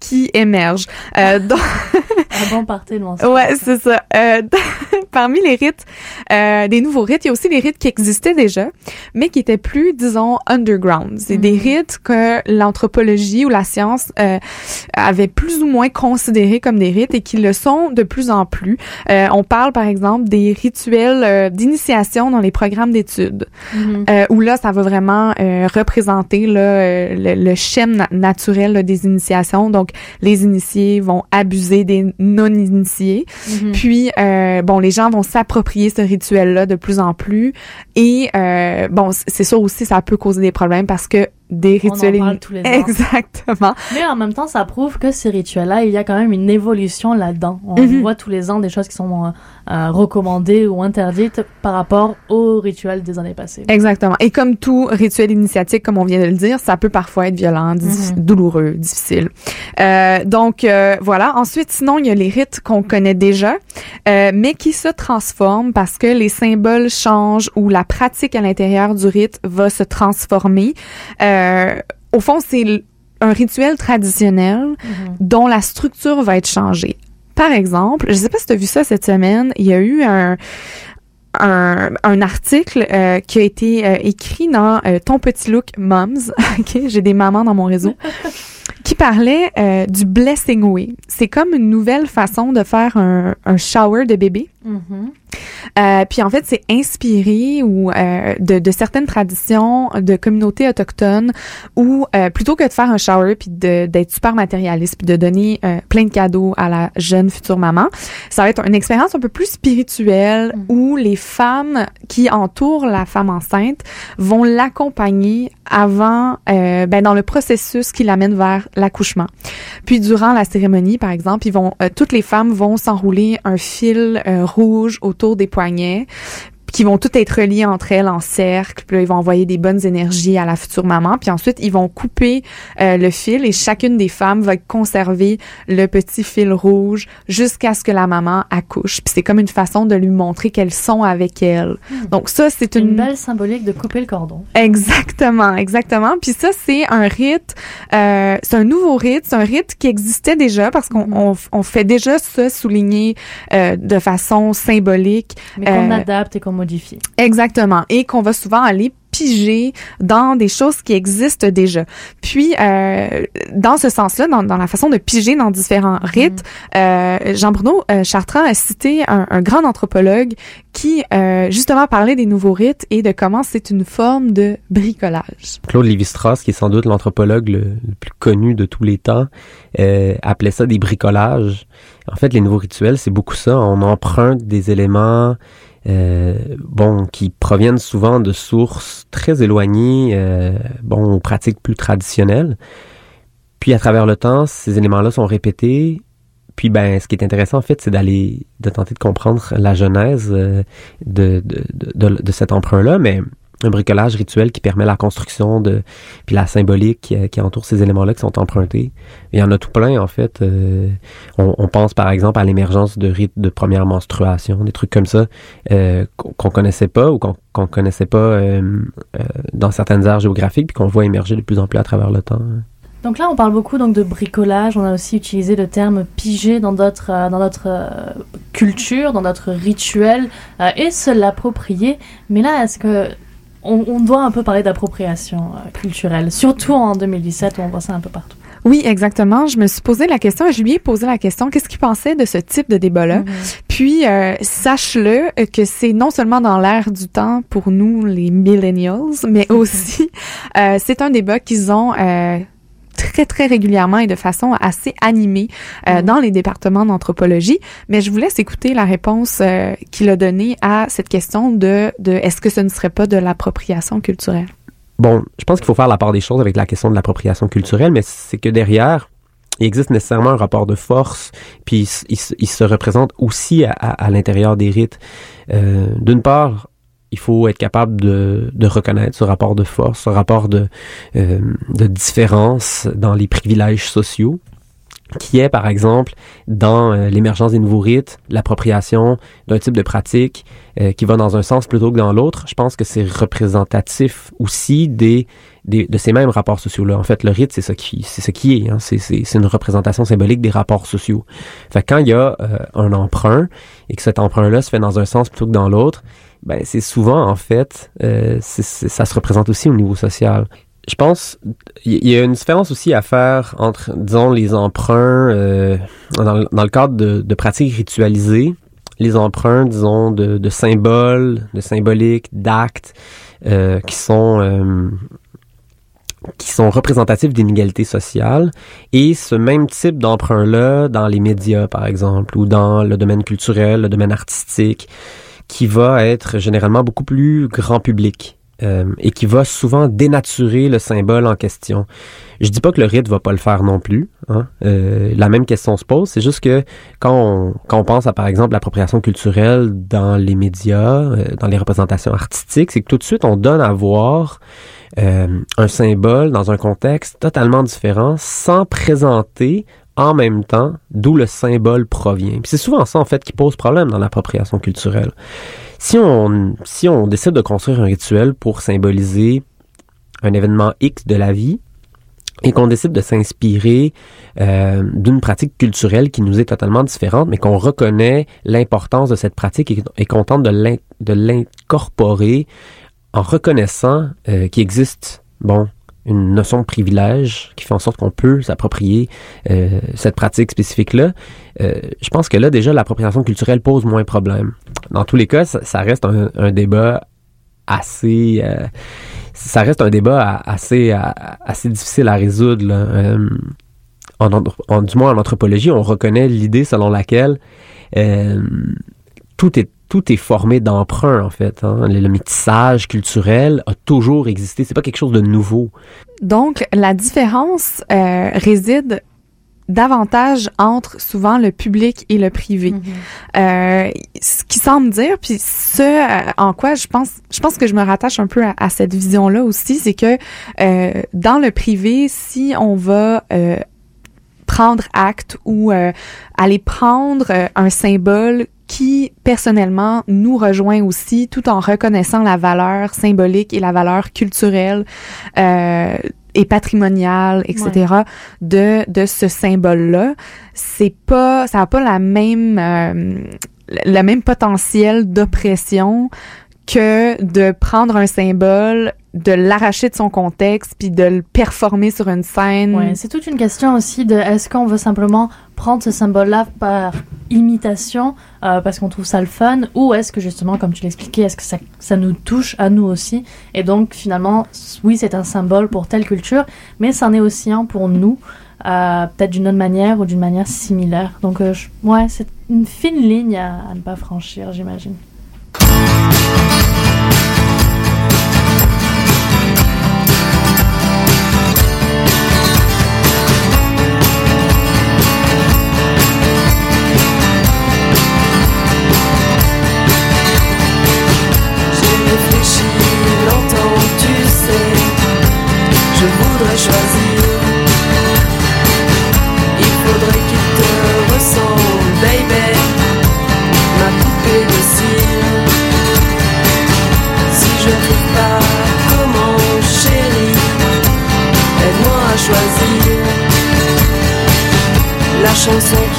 qui émerge. Euh, donc, Un bon party de. Ouais, c'est ça. Euh, parmi les rites, euh, des nouveaux rites, il y a aussi des rites qui existaient déjà, mais qui étaient plus, disons, underground. C'est des rites que l'anthropologie ou la science euh, avait plus ou moins considérés comme des rites et qui le sont de plus en plus. Euh, on parle, par exemple, des rituels d'initiation dans les programmes d'études, euh, où là, ça va vraiment euh, représenter là, le, le schème na- naturel là, des initiations. Donc, les initiés vont abuser des non-initiés. Mhm. Puis, euh, bon, les gens vont s'approprier ce rituel-là de plus en plus. Et, euh, bon, c'est sûr aussi, ça peut causer des problèmes parce que des On en rituels... parle tous les ans. Exactement. Mais en même temps, ça prouve que ces rituels-là, il y a quand même une évolution là-dedans. On Mhm. voit tous les ans des choses qui sont euh, euh, recommandées ou interdites par rapport aux rituels des années passées. Exactement. Et comme tout rituel initiatique, comme on vient de le dire, ça peut parfois être violent, Mhm. douloureux, difficile. Euh, donc euh, voilà. Ensuite, sinon, il y a les rites qu'on connaît déjà, euh, mais qui se transforment parce que les symboles changent ou la pratique à l'intérieur du rite va se transformer. Euh, au fond, c'est un rituel traditionnel Mhm. dont la structure va être changée. Par exemple, je sais pas si tu as vu ça cette semaine, il y a eu un un, un article euh, qui a été euh, écrit dans euh, Ton petit look Moms, ok, j'ai des mamans dans mon réseau, qui parlait euh, du blessing way. C'est comme une nouvelle façon de faire un, un shower de bébé. Euh, puis en fait, c'est inspiré ou euh, de, de certaines traditions de communautés autochtones où euh, plutôt que de faire un shower puis de- d'être super matérialiste puis de donner plein de cadeaux à la jeune future maman, ça va être une expérience un peu plus spirituelle Mhm. où les femmes qui entourent la femme enceinte vont l'accompagner avant, ben, dans le processus qui l'amène vers l'accouchement. Puis durant la cérémonie, par exemple, ils vont, toutes les femmes vont s'enrouler un fil rouge autour des poignets qui vont toutes être reliées entre elles en cercle. Puis là, ils vont envoyer des bonnes énergies à la future maman. Puis ensuite, ils vont couper euh, le fil et chacune des femmes va conserver le petit fil rouge jusqu'à ce que la maman accouche. Puis c'est comme une façon de lui montrer qu'elles sont avec elle. Donc ça, c'est Une une... belle symbolique de couper le cordon. Exactement, exactement. Puis ça, c'est un rite, euh, c'est un nouveau rite, c'est un rite qui existait déjà parce qu'on Mhm. on, on fait déjà ça souligner euh, de façon symbolique. Mais qu'on Euh, adapte et qu'on Exactement. Et qu'on va souvent aller piger dans des choses qui existent déjà. Puis, euh, dans ce sens-là, dans, dans la façon de piger dans différents rites, euh, Jean-Bruno euh, Chartrand a cité un, un grand anthropologue qui, euh, justement, parlait des nouveaux rites et de comment c'est une forme de bricolage. Claude Lévi-Strauss, qui est sans doute l'anthropologue le, le plus connu de tous les temps, euh, appelait ça des bricolages. En fait, les nouveaux rituels, c'est beaucoup ça. On emprunte des éléments, euh, bon, qui proviennent souvent de sources très éloignées, euh, bon, aux pratiques plus traditionnelles. Puis, à travers le temps, ces éléments-là sont répétés. Puis, ben, ce qui est intéressant, en fait, c'est d'aller, de tenter de comprendre la genèse euh, de, de, de, de, cet emprunt-là, mais un bricolage rituel qui permet la construction de puis la symbolique qui, qui entoure ces éléments-là qui sont empruntés. Il y en a tout plein en fait. Euh, on, on pense par exemple à l'émergence de rites de première menstruation, des trucs comme ça euh, qu'on connaissait pas ou qu'on qu'on connaissait pas euh, euh, dans certaines aires géographiques puis qu'on voit émerger de plus en plus à travers le temps. Donc là, on parle beaucoup donc de bricolage. On a aussi utilisé le terme piger dans notre euh, dans notre euh, culture, dans notre rituel euh, et se l'approprier. Mais là, est-ce que on, on doit un peu parler d'appropriation euh, culturelle, surtout en 2017 où on voit ça un peu partout. Oui, exactement. Je me suis posé la question, et je lui ai posé la question, qu'est-ce qu'il pensait de ce type de débat-là? Mhm. Puis, euh, sache-le que c'est non seulement dans l'air du temps pour nous, les millennials, mais aussi, euh, c'est un débat qu'ils ont euh, très, très régulièrement et de façon assez animée euh, Mhm. dans les départements d'anthropologie. Mais je vous laisse écouter la réponse euh, qu'il a donnée à cette question de, de est-ce que ce ne serait pas de l'appropriation culturelle? bon, je pense qu'il faut faire la part des choses avec la question de l'appropriation culturelle, mais c'est que derrière, il existe nécessairement un rapport de force, puis il, se représente aussi à, à- à l'intérieur des rites. Euh, D'une part, il faut être capable de, de reconnaître ce rapport de force, ce rapport de, euh, de différence dans les privilèges sociaux, qui est, par exemple, dans euh, l'émergence des nouveaux rites, l'appropriation d'un type de pratique euh, qui va dans un sens plutôt que dans l'autre. Je pense que c'est représentatif aussi des, des, de ces mêmes rapports sociaux-là. En fait, le rite, c'est ce qui, c'est ce qui est. Hein. C'est, c'est, c'est une représentation symbolique des rapports sociaux. Fait que quand il y a euh, un emprunt et que cet emprunt-là se fait dans un sens plutôt que dans l'autre, ben c'est souvent en fait, euh, c'est, c'est- ça se représente aussi au niveau social. Je pense il y a une différence aussi à faire entre, disons, les emprunts euh, dans le cadre de, de pratiques ritualisées, les emprunts, disons, de, de symboles, de symboliques, d'actes euh, qui sont euh, qui sont représentatifs d'inégalités sociales et ce même type d'emprunt-là dans les médias, par exemple, ou dans le domaine culturel, le domaine artistique, qui va être généralement beaucoup plus grand public euh, et qui va souvent dénaturer le symbole en question. Je dis pas que le rite va pas le faire non plus. Hein. Euh, la même question se pose. C'est juste que quand on, quand on pense à, par exemple, l'appropriation culturelle dans les médias, euh, dans les représentations artistiques, c'est que tout de suite, on donne à voir euh, un symbole dans un contexte totalement différent sans présenter en même temps d'où le symbole provient. C'est souvent ça, en fait, qui pose problème dans l'appropriation culturelle. Si on, décide de construire un rituel pour symboliser un événement X de la vie, et qu'on décide de s'inspirer euh, d'une pratique culturelle qui nous est totalement différente, mais qu'on reconnaît l'importance de cette pratique et, qu'on tente de l'incorporer en reconnaissant euh, qu'il existe, bon, une notion de privilège qui fait en sorte qu'on peut s'approprier euh, cette pratique spécifique-là, euh, je pense que là, déjà, l'appropriation culturelle pose moins problème. Dans tous les cas, ça, reste un, débat assez... euh, ça reste un débat assez, assez difficile à résoudre. là. Euh, en, en- du moins en anthropologie, on reconnaît l'idée selon laquelle euh, tout est tout est formé d'emprunts en fait. hein. Le, le métissage culturel a toujours existé. C'est pas quelque chose de nouveau. Donc, la différence euh, réside davantage entre souvent le public et le privé. Euh, ce qui semble dire, puis ce euh, en quoi je pense, je pense que je me rattache un peu à, à cette vision-là aussi, c'est que euh, dans le privé, si on va euh, prendre acte ou euh, aller prendre euh, un symbole qui personnellement nous rejoint aussi tout en reconnaissant la valeur symbolique et la valeur culturelle euh, et patrimoniale etc de de ce symbole là c'est pas ça a pas la même euh, le même potentiel d'oppression que de prendre un symbole de l'arracher de son contexte puis de le performer sur une scène Ouais, c'est toute une question aussi de est-ce qu'on veut simplement prendre ce symbole-là par imitation euh, parce qu'on trouve ça le fun ou est-ce que justement, comme tu l'expliquais, est-ce que ça, ça nous touche à nous aussi? Et donc finalement, oui, c'est un symbole pour telle culture, mais c'en est aussi un pour nous, euh, peut-être d'une autre manière ou d'une manière similaire. Donc, euh, ouais, c'est une fine ligne à ne pas franchir, j'imagine. La chanson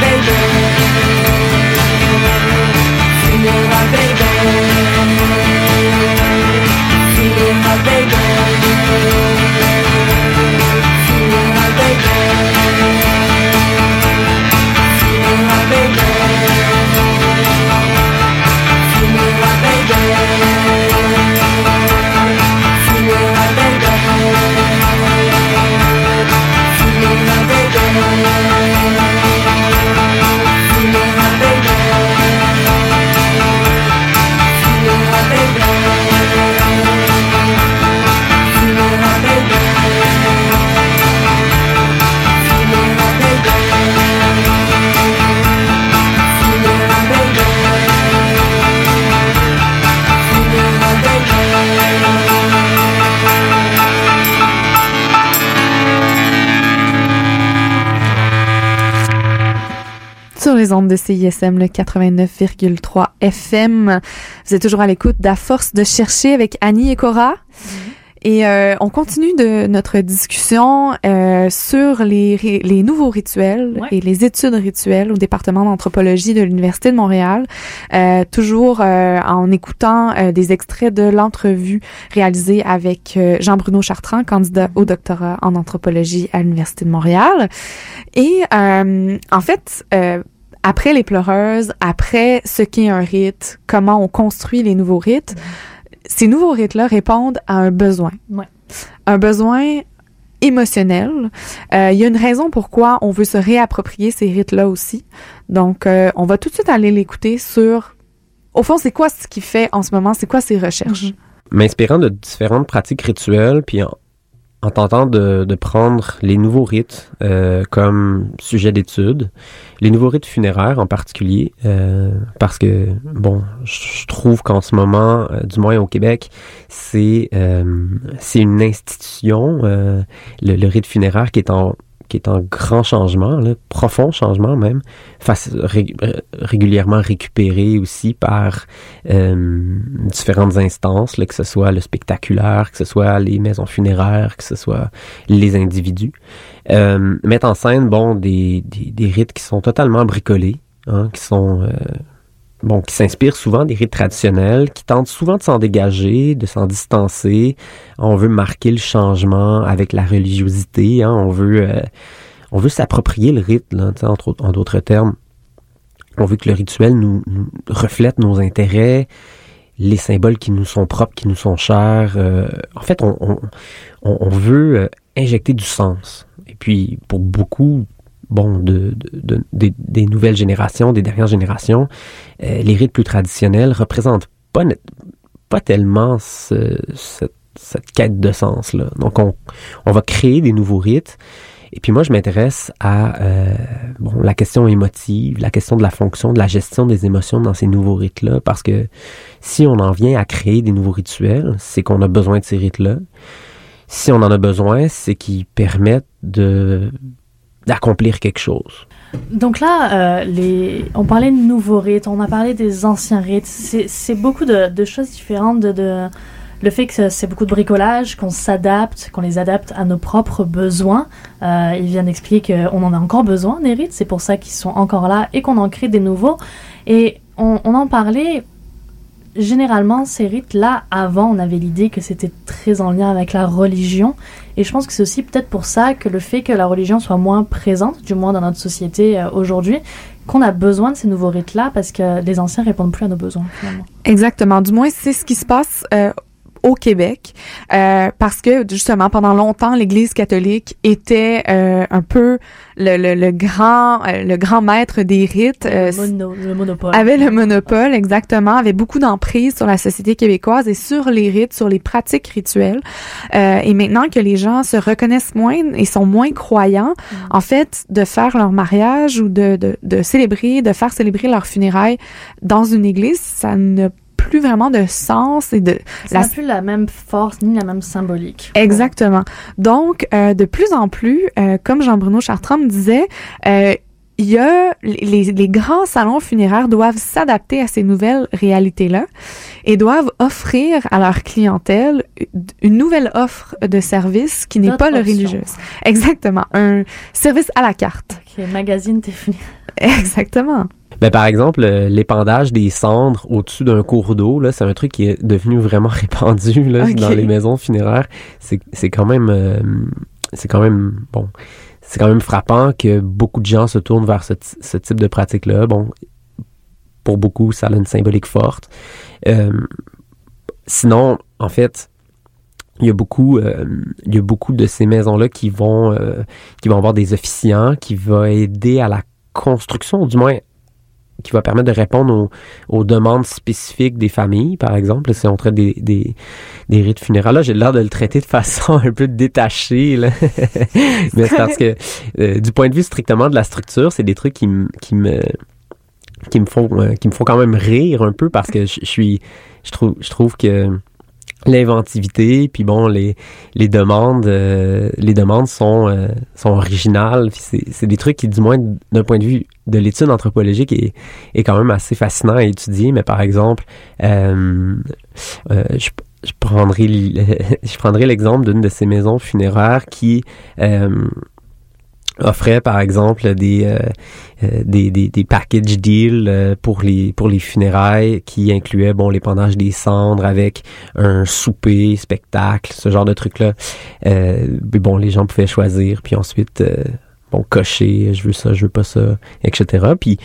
baby. Baby. Les ondes de CISM, le 89,3 FM. Vous êtes toujours à l'écoute d'À force de chercher avec Annie et Cora. Et euh, on continue de notre discussion euh, sur les, les nouveaux rituels Ouais. et les études rituelles au département d'anthropologie de l'Université de Montréal. Euh, toujours euh, en écoutant euh, des extraits de l'entrevue réalisée avec euh, Jean-Bruno Chartrand, candidat au doctorat en anthropologie à l'Université de Montréal. Et euh, en fait, euh, après les pleureuses, après ce qu'est un rite, comment on construit les nouveaux rites, ces nouveaux rites-là répondent à un besoin. Ouais. Un besoin émotionnel. Euh, Il y a une raison pourquoi on veut se réapproprier ces rites-là aussi. Donc, euh, on va tout de suite aller l'écouter sur, au fond, c'est quoi ce qu'il fait en ce moment, c'est quoi ses recherches? m'inspirant de différentes pratiques rituelles, puis en, en tentant de, de prendre les nouveaux rites euh, comme sujet d'étude, les nouveaux rites funéraires en particulier, euh, parce que, bon, je trouve qu'en ce moment, euh, du moins au Québec, c'est euh, c'est une institution, euh, le, le rite funéraire qui est en qui est en grand changement, profond changement même, euh, régulièrement récupéré aussi par euh, différentes instances, que ce soit le spectaculaire, que ce soit les maisons funéraires, que ce soit les individus, euh, mettent en scène bon des rites qui sont totalement bricolés, hein, qui sont euh, bon qui s'inspirent souvent des rites traditionnels, qui tentent souvent de s'en dégager, de s'en distancer. On veut marquer le changement avec la religiosité, hein, on veut euh, on veut s'approprier le rite, là, entre en d'autres termes. On veut que le rituel nous, reflète nos intérêts, les symboles qui nous sont propres, qui nous sont chers. euh, en fait, on veut euh, injecter du sens. Et puis, pour beaucoup, bon, de, de- de- des, des nouvelles générations, des dernières générations, euh, les rites plus traditionnels représentent pas, pas tellement ce- cette, cette quête de sens là. Donc, on, on va créer des nouveaux rites. Et puis moi, je m'intéresse à euh, bon la question émotive, la question de la fonction, de la gestion des émotions dans ces nouveaux rites-là, parce que si on en vient à créer des nouveaux rituels, c'est qu'on a besoin de ces rites-là. Si on en a besoin, c'est qu'ils permettent de d'accomplir quelque chose. Donc là, euh, on parlait de nouveaux rites, on a parlé des anciens rites. C'est beaucoup de, choses différentes. De, Le fait que c'est beaucoup de bricolage, qu'on s'adapte, qu'on les adapte à nos propres besoins. Euh, il vient d'expliquer qu'on en a encore besoin des rites, c'est pour ça qu'ils sont encore là et qu'on en crée des nouveaux. Et on en parlait. Généralement, ces rites-là, avant, on avait l'idée que c'était très en lien avec la religion. Et je pense que c'est aussi peut-être pour ça que le fait que la religion soit moins présente, du moins dans notre société euh, aujourd'hui, qu'on a besoin de ces nouveaux rites-là parce que les anciens répondent plus à nos besoins finalement. Exactement. Du moins, c'est ce qui se passe euh, au Québec, euh, parce que justement, pendant longtemps, l'Église catholique était euh, un peu le, le, le grand euh, le grand maître des rites. euh, le, mono- le monopole. avait le monopole, exactement, avait beaucoup d'emprise sur la société québécoise et sur les rites, sur les pratiques rituelles. Euh, et maintenant que les gens se reconnaissent moins et sont moins croyants, en fait, de faire leur mariage ou de, de, de célébrer, de faire célébrer leur funérailles dans une église, ça n'a plus vraiment de sens et de Ça n'a plus la même force ni la même symbolique. Exactement. Donc, euh, de plus en plus, euh, comme Jean-Bruno Chartrand me disait, euh, il y a les, les grands salons funéraires doivent s'adapter à ces nouvelles réalités-là et doivent offrir à leur clientèle une nouvelle offre de service qui n'est pas le religieuse. Exactement, un service à la carte. Ok, magazine t'es fini. Exactement. Ben, par exemple, euh, l'épandage des cendres au-dessus d'un cours d'eau, là, c'est un truc qui est devenu vraiment répandu là, dans les maisons funéraires. C'est c'est quand même, euh, c'est quand même bon, c'est quand même frappant que beaucoup de gens se tournent vers ce, ce type de pratique-là. Bon, pour beaucoup, ça a une symbolique forte. Euh, sinon, en fait, il y a beaucoup, euh, il y a beaucoup de ces maisons-là qui vont, euh, qui vont avoir des officiants, qui vont aider à la construction, du moins qui va permettre de répondre aux, aux demandes spécifiques des familles, par exemple. Si on traite des, des, des rites funéraires, là, j'ai l'air de le traiter de façon un peu détachée, là. Mais c'est parce que, euh, du point de vue strictement de la structure, c'est des trucs qui, me- qui me qui me font euh, qui me font quand même rire un peu parce que je, je suis je trouve je trouve que l'inventivité puis bon les les demandes euh, les demandes sont euh, sont originales. C'est des trucs qui du moins d'un point de vue de l'étude anthropologique est est quand même assez fascinant à étudier. Mais par exemple euh, euh, je je prendrai je prendrai l'exemple d'une de ces maisons funéraires qui euh, offrait par exemple des euh, euh, des, des, des package deals euh, pour les pour les funérailles qui incluaient bon l'épandage des cendres avec un souper spectacle ce genre de trucs là euh, bon les gens pouvaient choisir puis ensuite euh, bon cocher je veux ça je veux pas ça etc puis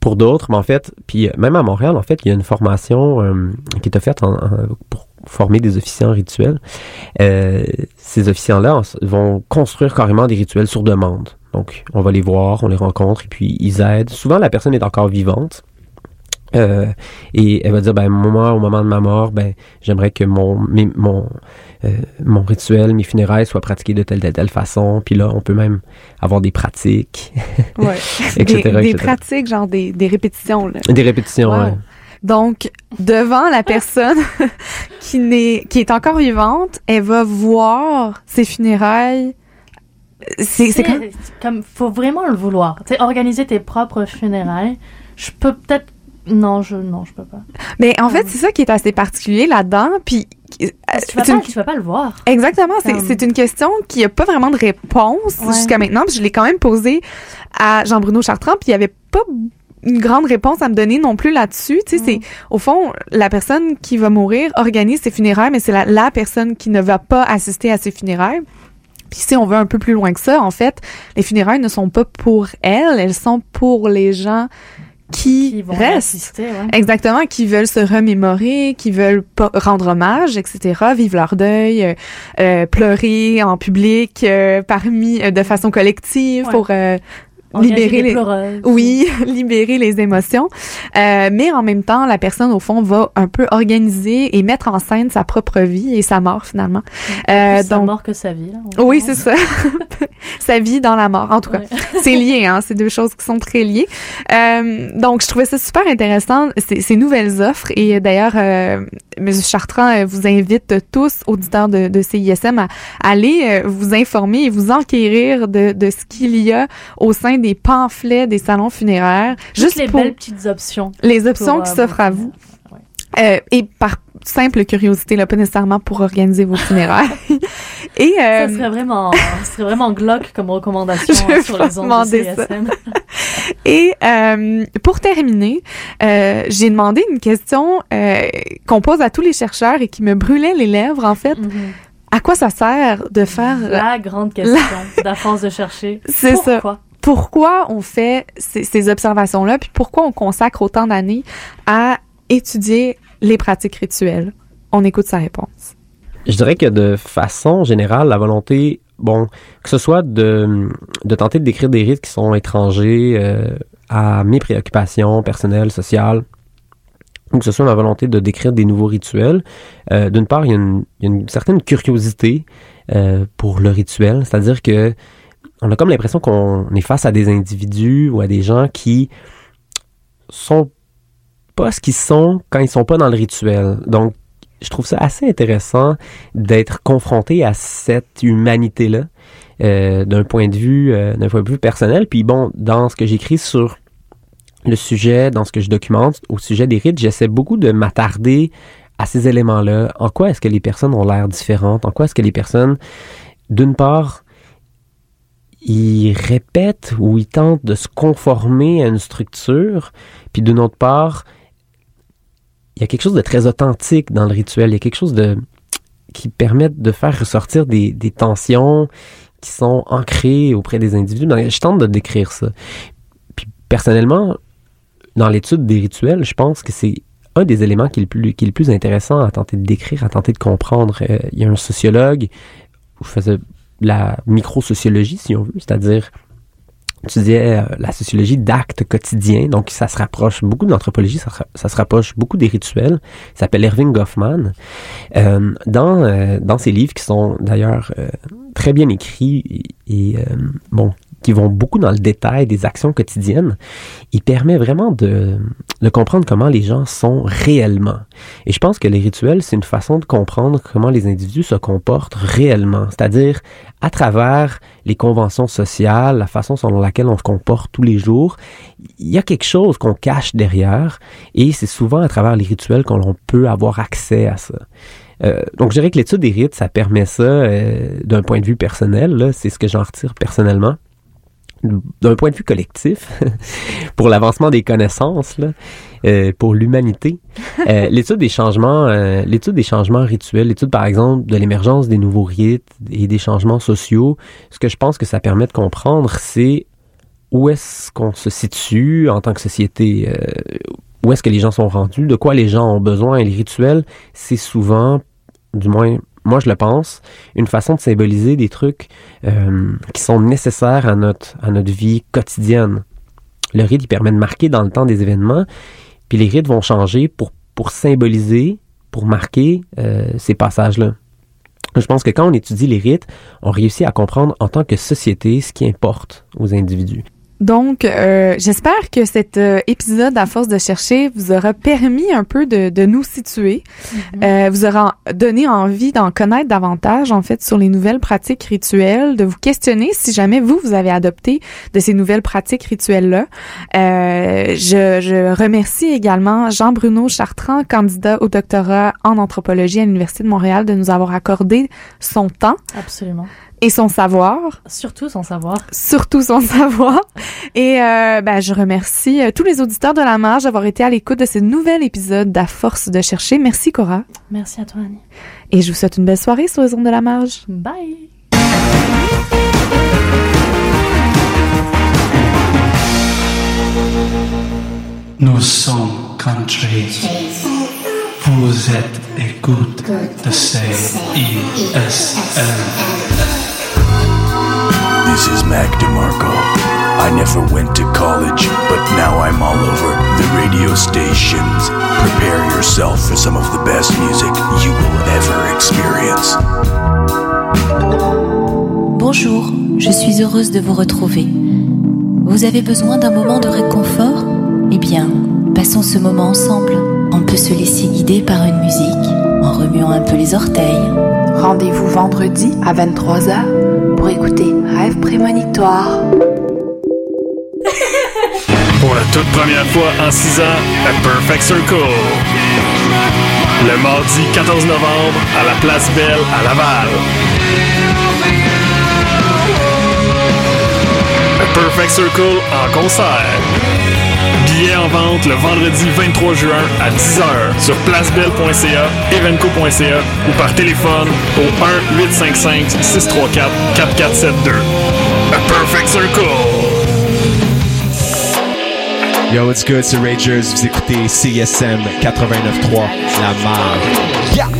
pour d'autres mais en fait puis euh, même à Montréal en fait il y a une formation qui est faite en, en- pour former des officiants rituels euh, ces officiants-là vont construire carrément des rituels sur demande. Donc, on va les voir, on les rencontre, et puis ils aident. Souvent, la personne est encore vivante. Euh, et elle va dire, ben, moi, au moment de ma mort, ben, j'aimerais que mon, mes- mon, euh, mon rituel, mes funérailles soient pratiqués de telle, telle, telle façon. Puis là, on peut même avoir des pratiques, Ouais. etc. des, pratiques, genre des, des répétitions. Là. Des répétitions, Wow. Donc, devant la personne qui, n'est, qui est encore vivante, elle va voir ses funérailles. C'est, c'est comme... comme faut vraiment le vouloir. Tu organiser tes propres funérailles. Je peux peut-être non, je non, je peux pas. Mais en fait, c'est ça qui est assez particulier là-dedans. Puis, Parce que tu vas pas, une- tu vas pas le voir. Exactement, c'est, une question qui a pas vraiment de réponse Ouais. jusqu'à maintenant. Puis je l'ai quand même posée à Jean-Bruno Chartrand, puis il y avait pas une grande réponse à me donner non plus là-dessus. Tu sais, c'est au fond la personne qui va mourir organise ses funérailles, mais c'est la, la personne qui ne va pas assister à ses funérailles. Puis si on va un peu plus loin que ça, en fait, les funérailles ne sont pas pour elle, elles sont pour les gens qui, Qui vont restent. assister, ouais. Exactement, qui veulent se remémorer, qui veulent rendre hommage, etc., vivre leur deuil, euh, euh, pleurer en public, euh, parmi, euh, de façon collective Ouais. pour euh, libérer les, oui, libérer les émotions. Euh, mais en même temps, la personne au fond va un peu organiser et mettre en scène sa propre vie et sa mort finalement. Euh, Plus sa donc mort que sa vie. Là, oui, c'est ça. sa vie dans la mort, en tout cas. Ouais. C'est lié, hein. C'est deux choses qui sont très liées. Euh, donc, je trouvais ça super intéressant, ces, ces nouvelles offres. Et d'ailleurs, euh, M. Chartrand euh, vous invite tous, auditeurs de, de CISM, à aller euh, vous informer et vous enquérir de, de ce qu'il y a au sein des pamphlets des salons funéraires. Juste les pour belles petites options. les options pour, qui euh, s'offrent à vous. Euh, et par simple curiosité, là, pas nécessairement pour organiser vos funérailles. et, euh, Ça serait vraiment, ça serait vraiment glauque comme recommandation Je hein, sur les ondes de demander ça. CSM. Et euh, pour terminer, j'ai demandé une question qu'on pose à tous les chercheurs et qui me brûlait les lèvres en fait. Mhm. À quoi ça sert de faire La grande question d'à force de chercher. C'est ça. Pourquoi? On fait ces, observations-là, puis pourquoi on consacre autant d'années à étudier les pratiques rituelles? On écoute sa réponse. Je dirais que de façon générale, la volonté, bon, que ce soit de, tenter de décrire des rites qui sont étrangers euh, à mes préoccupations personnelles, sociales, ou que ce soit ma volonté de décrire des nouveaux rituels, euh, d'une part, il y, a une, il y a une certaine curiosité euh, pour le rituel, c'est-à-dire que on a comme l'impression qu'on est face à des individus ou à des gens qui sont pas ce qu'ils sont quand ils sont pas dans le rituel. Donc, je trouve ça assez intéressant d'être confronté à cette humanité-là. euh, d'un point de vue euh, d'un point de vue personnel. Puis bon, dans ce que j'écris sur le sujet, dans ce que je documente au sujet des rites, j'essaie beaucoup de m'attarder à ces éléments-là. En quoi est-ce que les personnes ont l'air différentes? En quoi est-ce que les personnes, d'une part, ils répètent ou ils tentent de se conformer à une structure, puis d'une autre part, il y a quelque chose de très authentique dans le rituel. Il y a quelque chose de qui permet de faire ressortir des, tensions qui sont ancrées auprès des individus. Donc, je tente de décrire ça. Puis personnellement, dans l'étude des rituels, je pense que c'est un des éléments qui est, le plus, intéressant à tenter de décrire, à tenter de comprendre. Euh, il y a un sociologue, je faisais la microsociologie, si on veut, c'est-à-dire étudiait euh, la sociologie d'actes quotidiens, donc ça se rapproche beaucoup de l'anthropologie, ça, ça se rapproche beaucoup des rituels. S'appelle Erving Goffman. Euh, dans, euh, dans ses livres qui sont d'ailleurs euh, très bien écrits et, et, euh, bon, qui vont beaucoup dans le détail des actions quotidiennes, il permet vraiment de, de comprendre comment les gens sont réellement. Et je pense que les rituels, c'est une façon de comprendre comment les individus se comportent réellement, c'est-à-dire à travers les conventions sociales, la façon selon laquelle on se comporte tous les jours, il y a quelque chose qu'on cache derrière et c'est souvent à travers les rituels qu'on peut avoir accès à ça. Euh, donc, je dirais que l'étude des rites, ça permet ça euh, d'un point de vue personnel. C'est ce que j'en retire personnellement. D'un point de vue collectif, pour l'avancement des connaissances, là, euh, pour l'humanité, euh, l'étude des changements, euh, l'étude des changements rituels, l'étude par exemple de l'émergence des nouveaux rites et des changements sociaux, ce que je pense que ça permet de comprendre, c'est où est-ce qu'on se situe en tant que société, euh, où est-ce que les gens sont rendus, de quoi les gens ont besoin. Et les rituels, c'est souvent, du moins, moi je le pense, une façon de symboliser des trucs euh, qui sont nécessaires à notre, à notre vie quotidienne. Le rite, il permet de marquer dans le temps des événements, puis les rites vont changer pour, pour symboliser, pour marquer euh, ces passages-là. Je pense que quand on étudie les rites, on réussit à comprendre en tant que société ce qui importe aux individus. Donc, euh, j'espère que cet euh, épisode, à force de chercher, vous aura permis un peu de, de nous situer, euh, vous aura donné envie d'en connaître davantage, en fait, sur les nouvelles pratiques rituelles, de vous questionner si jamais vous, vous avez adopté de ces nouvelles pratiques rituelles-là. Euh, je, je remercie également Jean-Bruno Chartrand, candidat au doctorat en anthropologie à l'Université de Montréal, de nous avoir accordé son temps Absolument. Et son savoir Surtout sans savoir. surtout son savoir. Et euh, ben, je remercie euh, tous les auditeurs de la marge d'avoir été à l'écoute de ce nouvel épisode d'À force de chercher. Merci Cora. Merci à toi, Annie. Et je vous souhaite une belle soirée sur les ondes de la marge. Bye. Nous sommes country. Vous êtes écoute de CISM. This is Mac DeMarco. I never went to college, but now I'm all over the radio stations. Prepare yourself for some of the best music you will ever experience. Bonjour, je suis heureuse de vous retrouver. Vous avez besoin d'un moment de réconfort? Eh bien, passons ce moment ensemble. On peut se laisser guider par une musique en remuant un peu les orteils. Rendez-vous vendredi à 23h pour écouter Rêve prémonitoire. Pour la toute première fois en 6 ans, A Perfect Circle. Le mardi 14 novembre à la Place Belle à Laval. A Perfect Circle en concert. En vente le vendredi 23 juin à 10h sur placebelle.ca, evenco.ca ou par téléphone au 1-855-634-4472. A Perfect Circle. Yo, what's good, c'est Rangers. Vous écoutez CSM 89.3, La Marge. Yeah!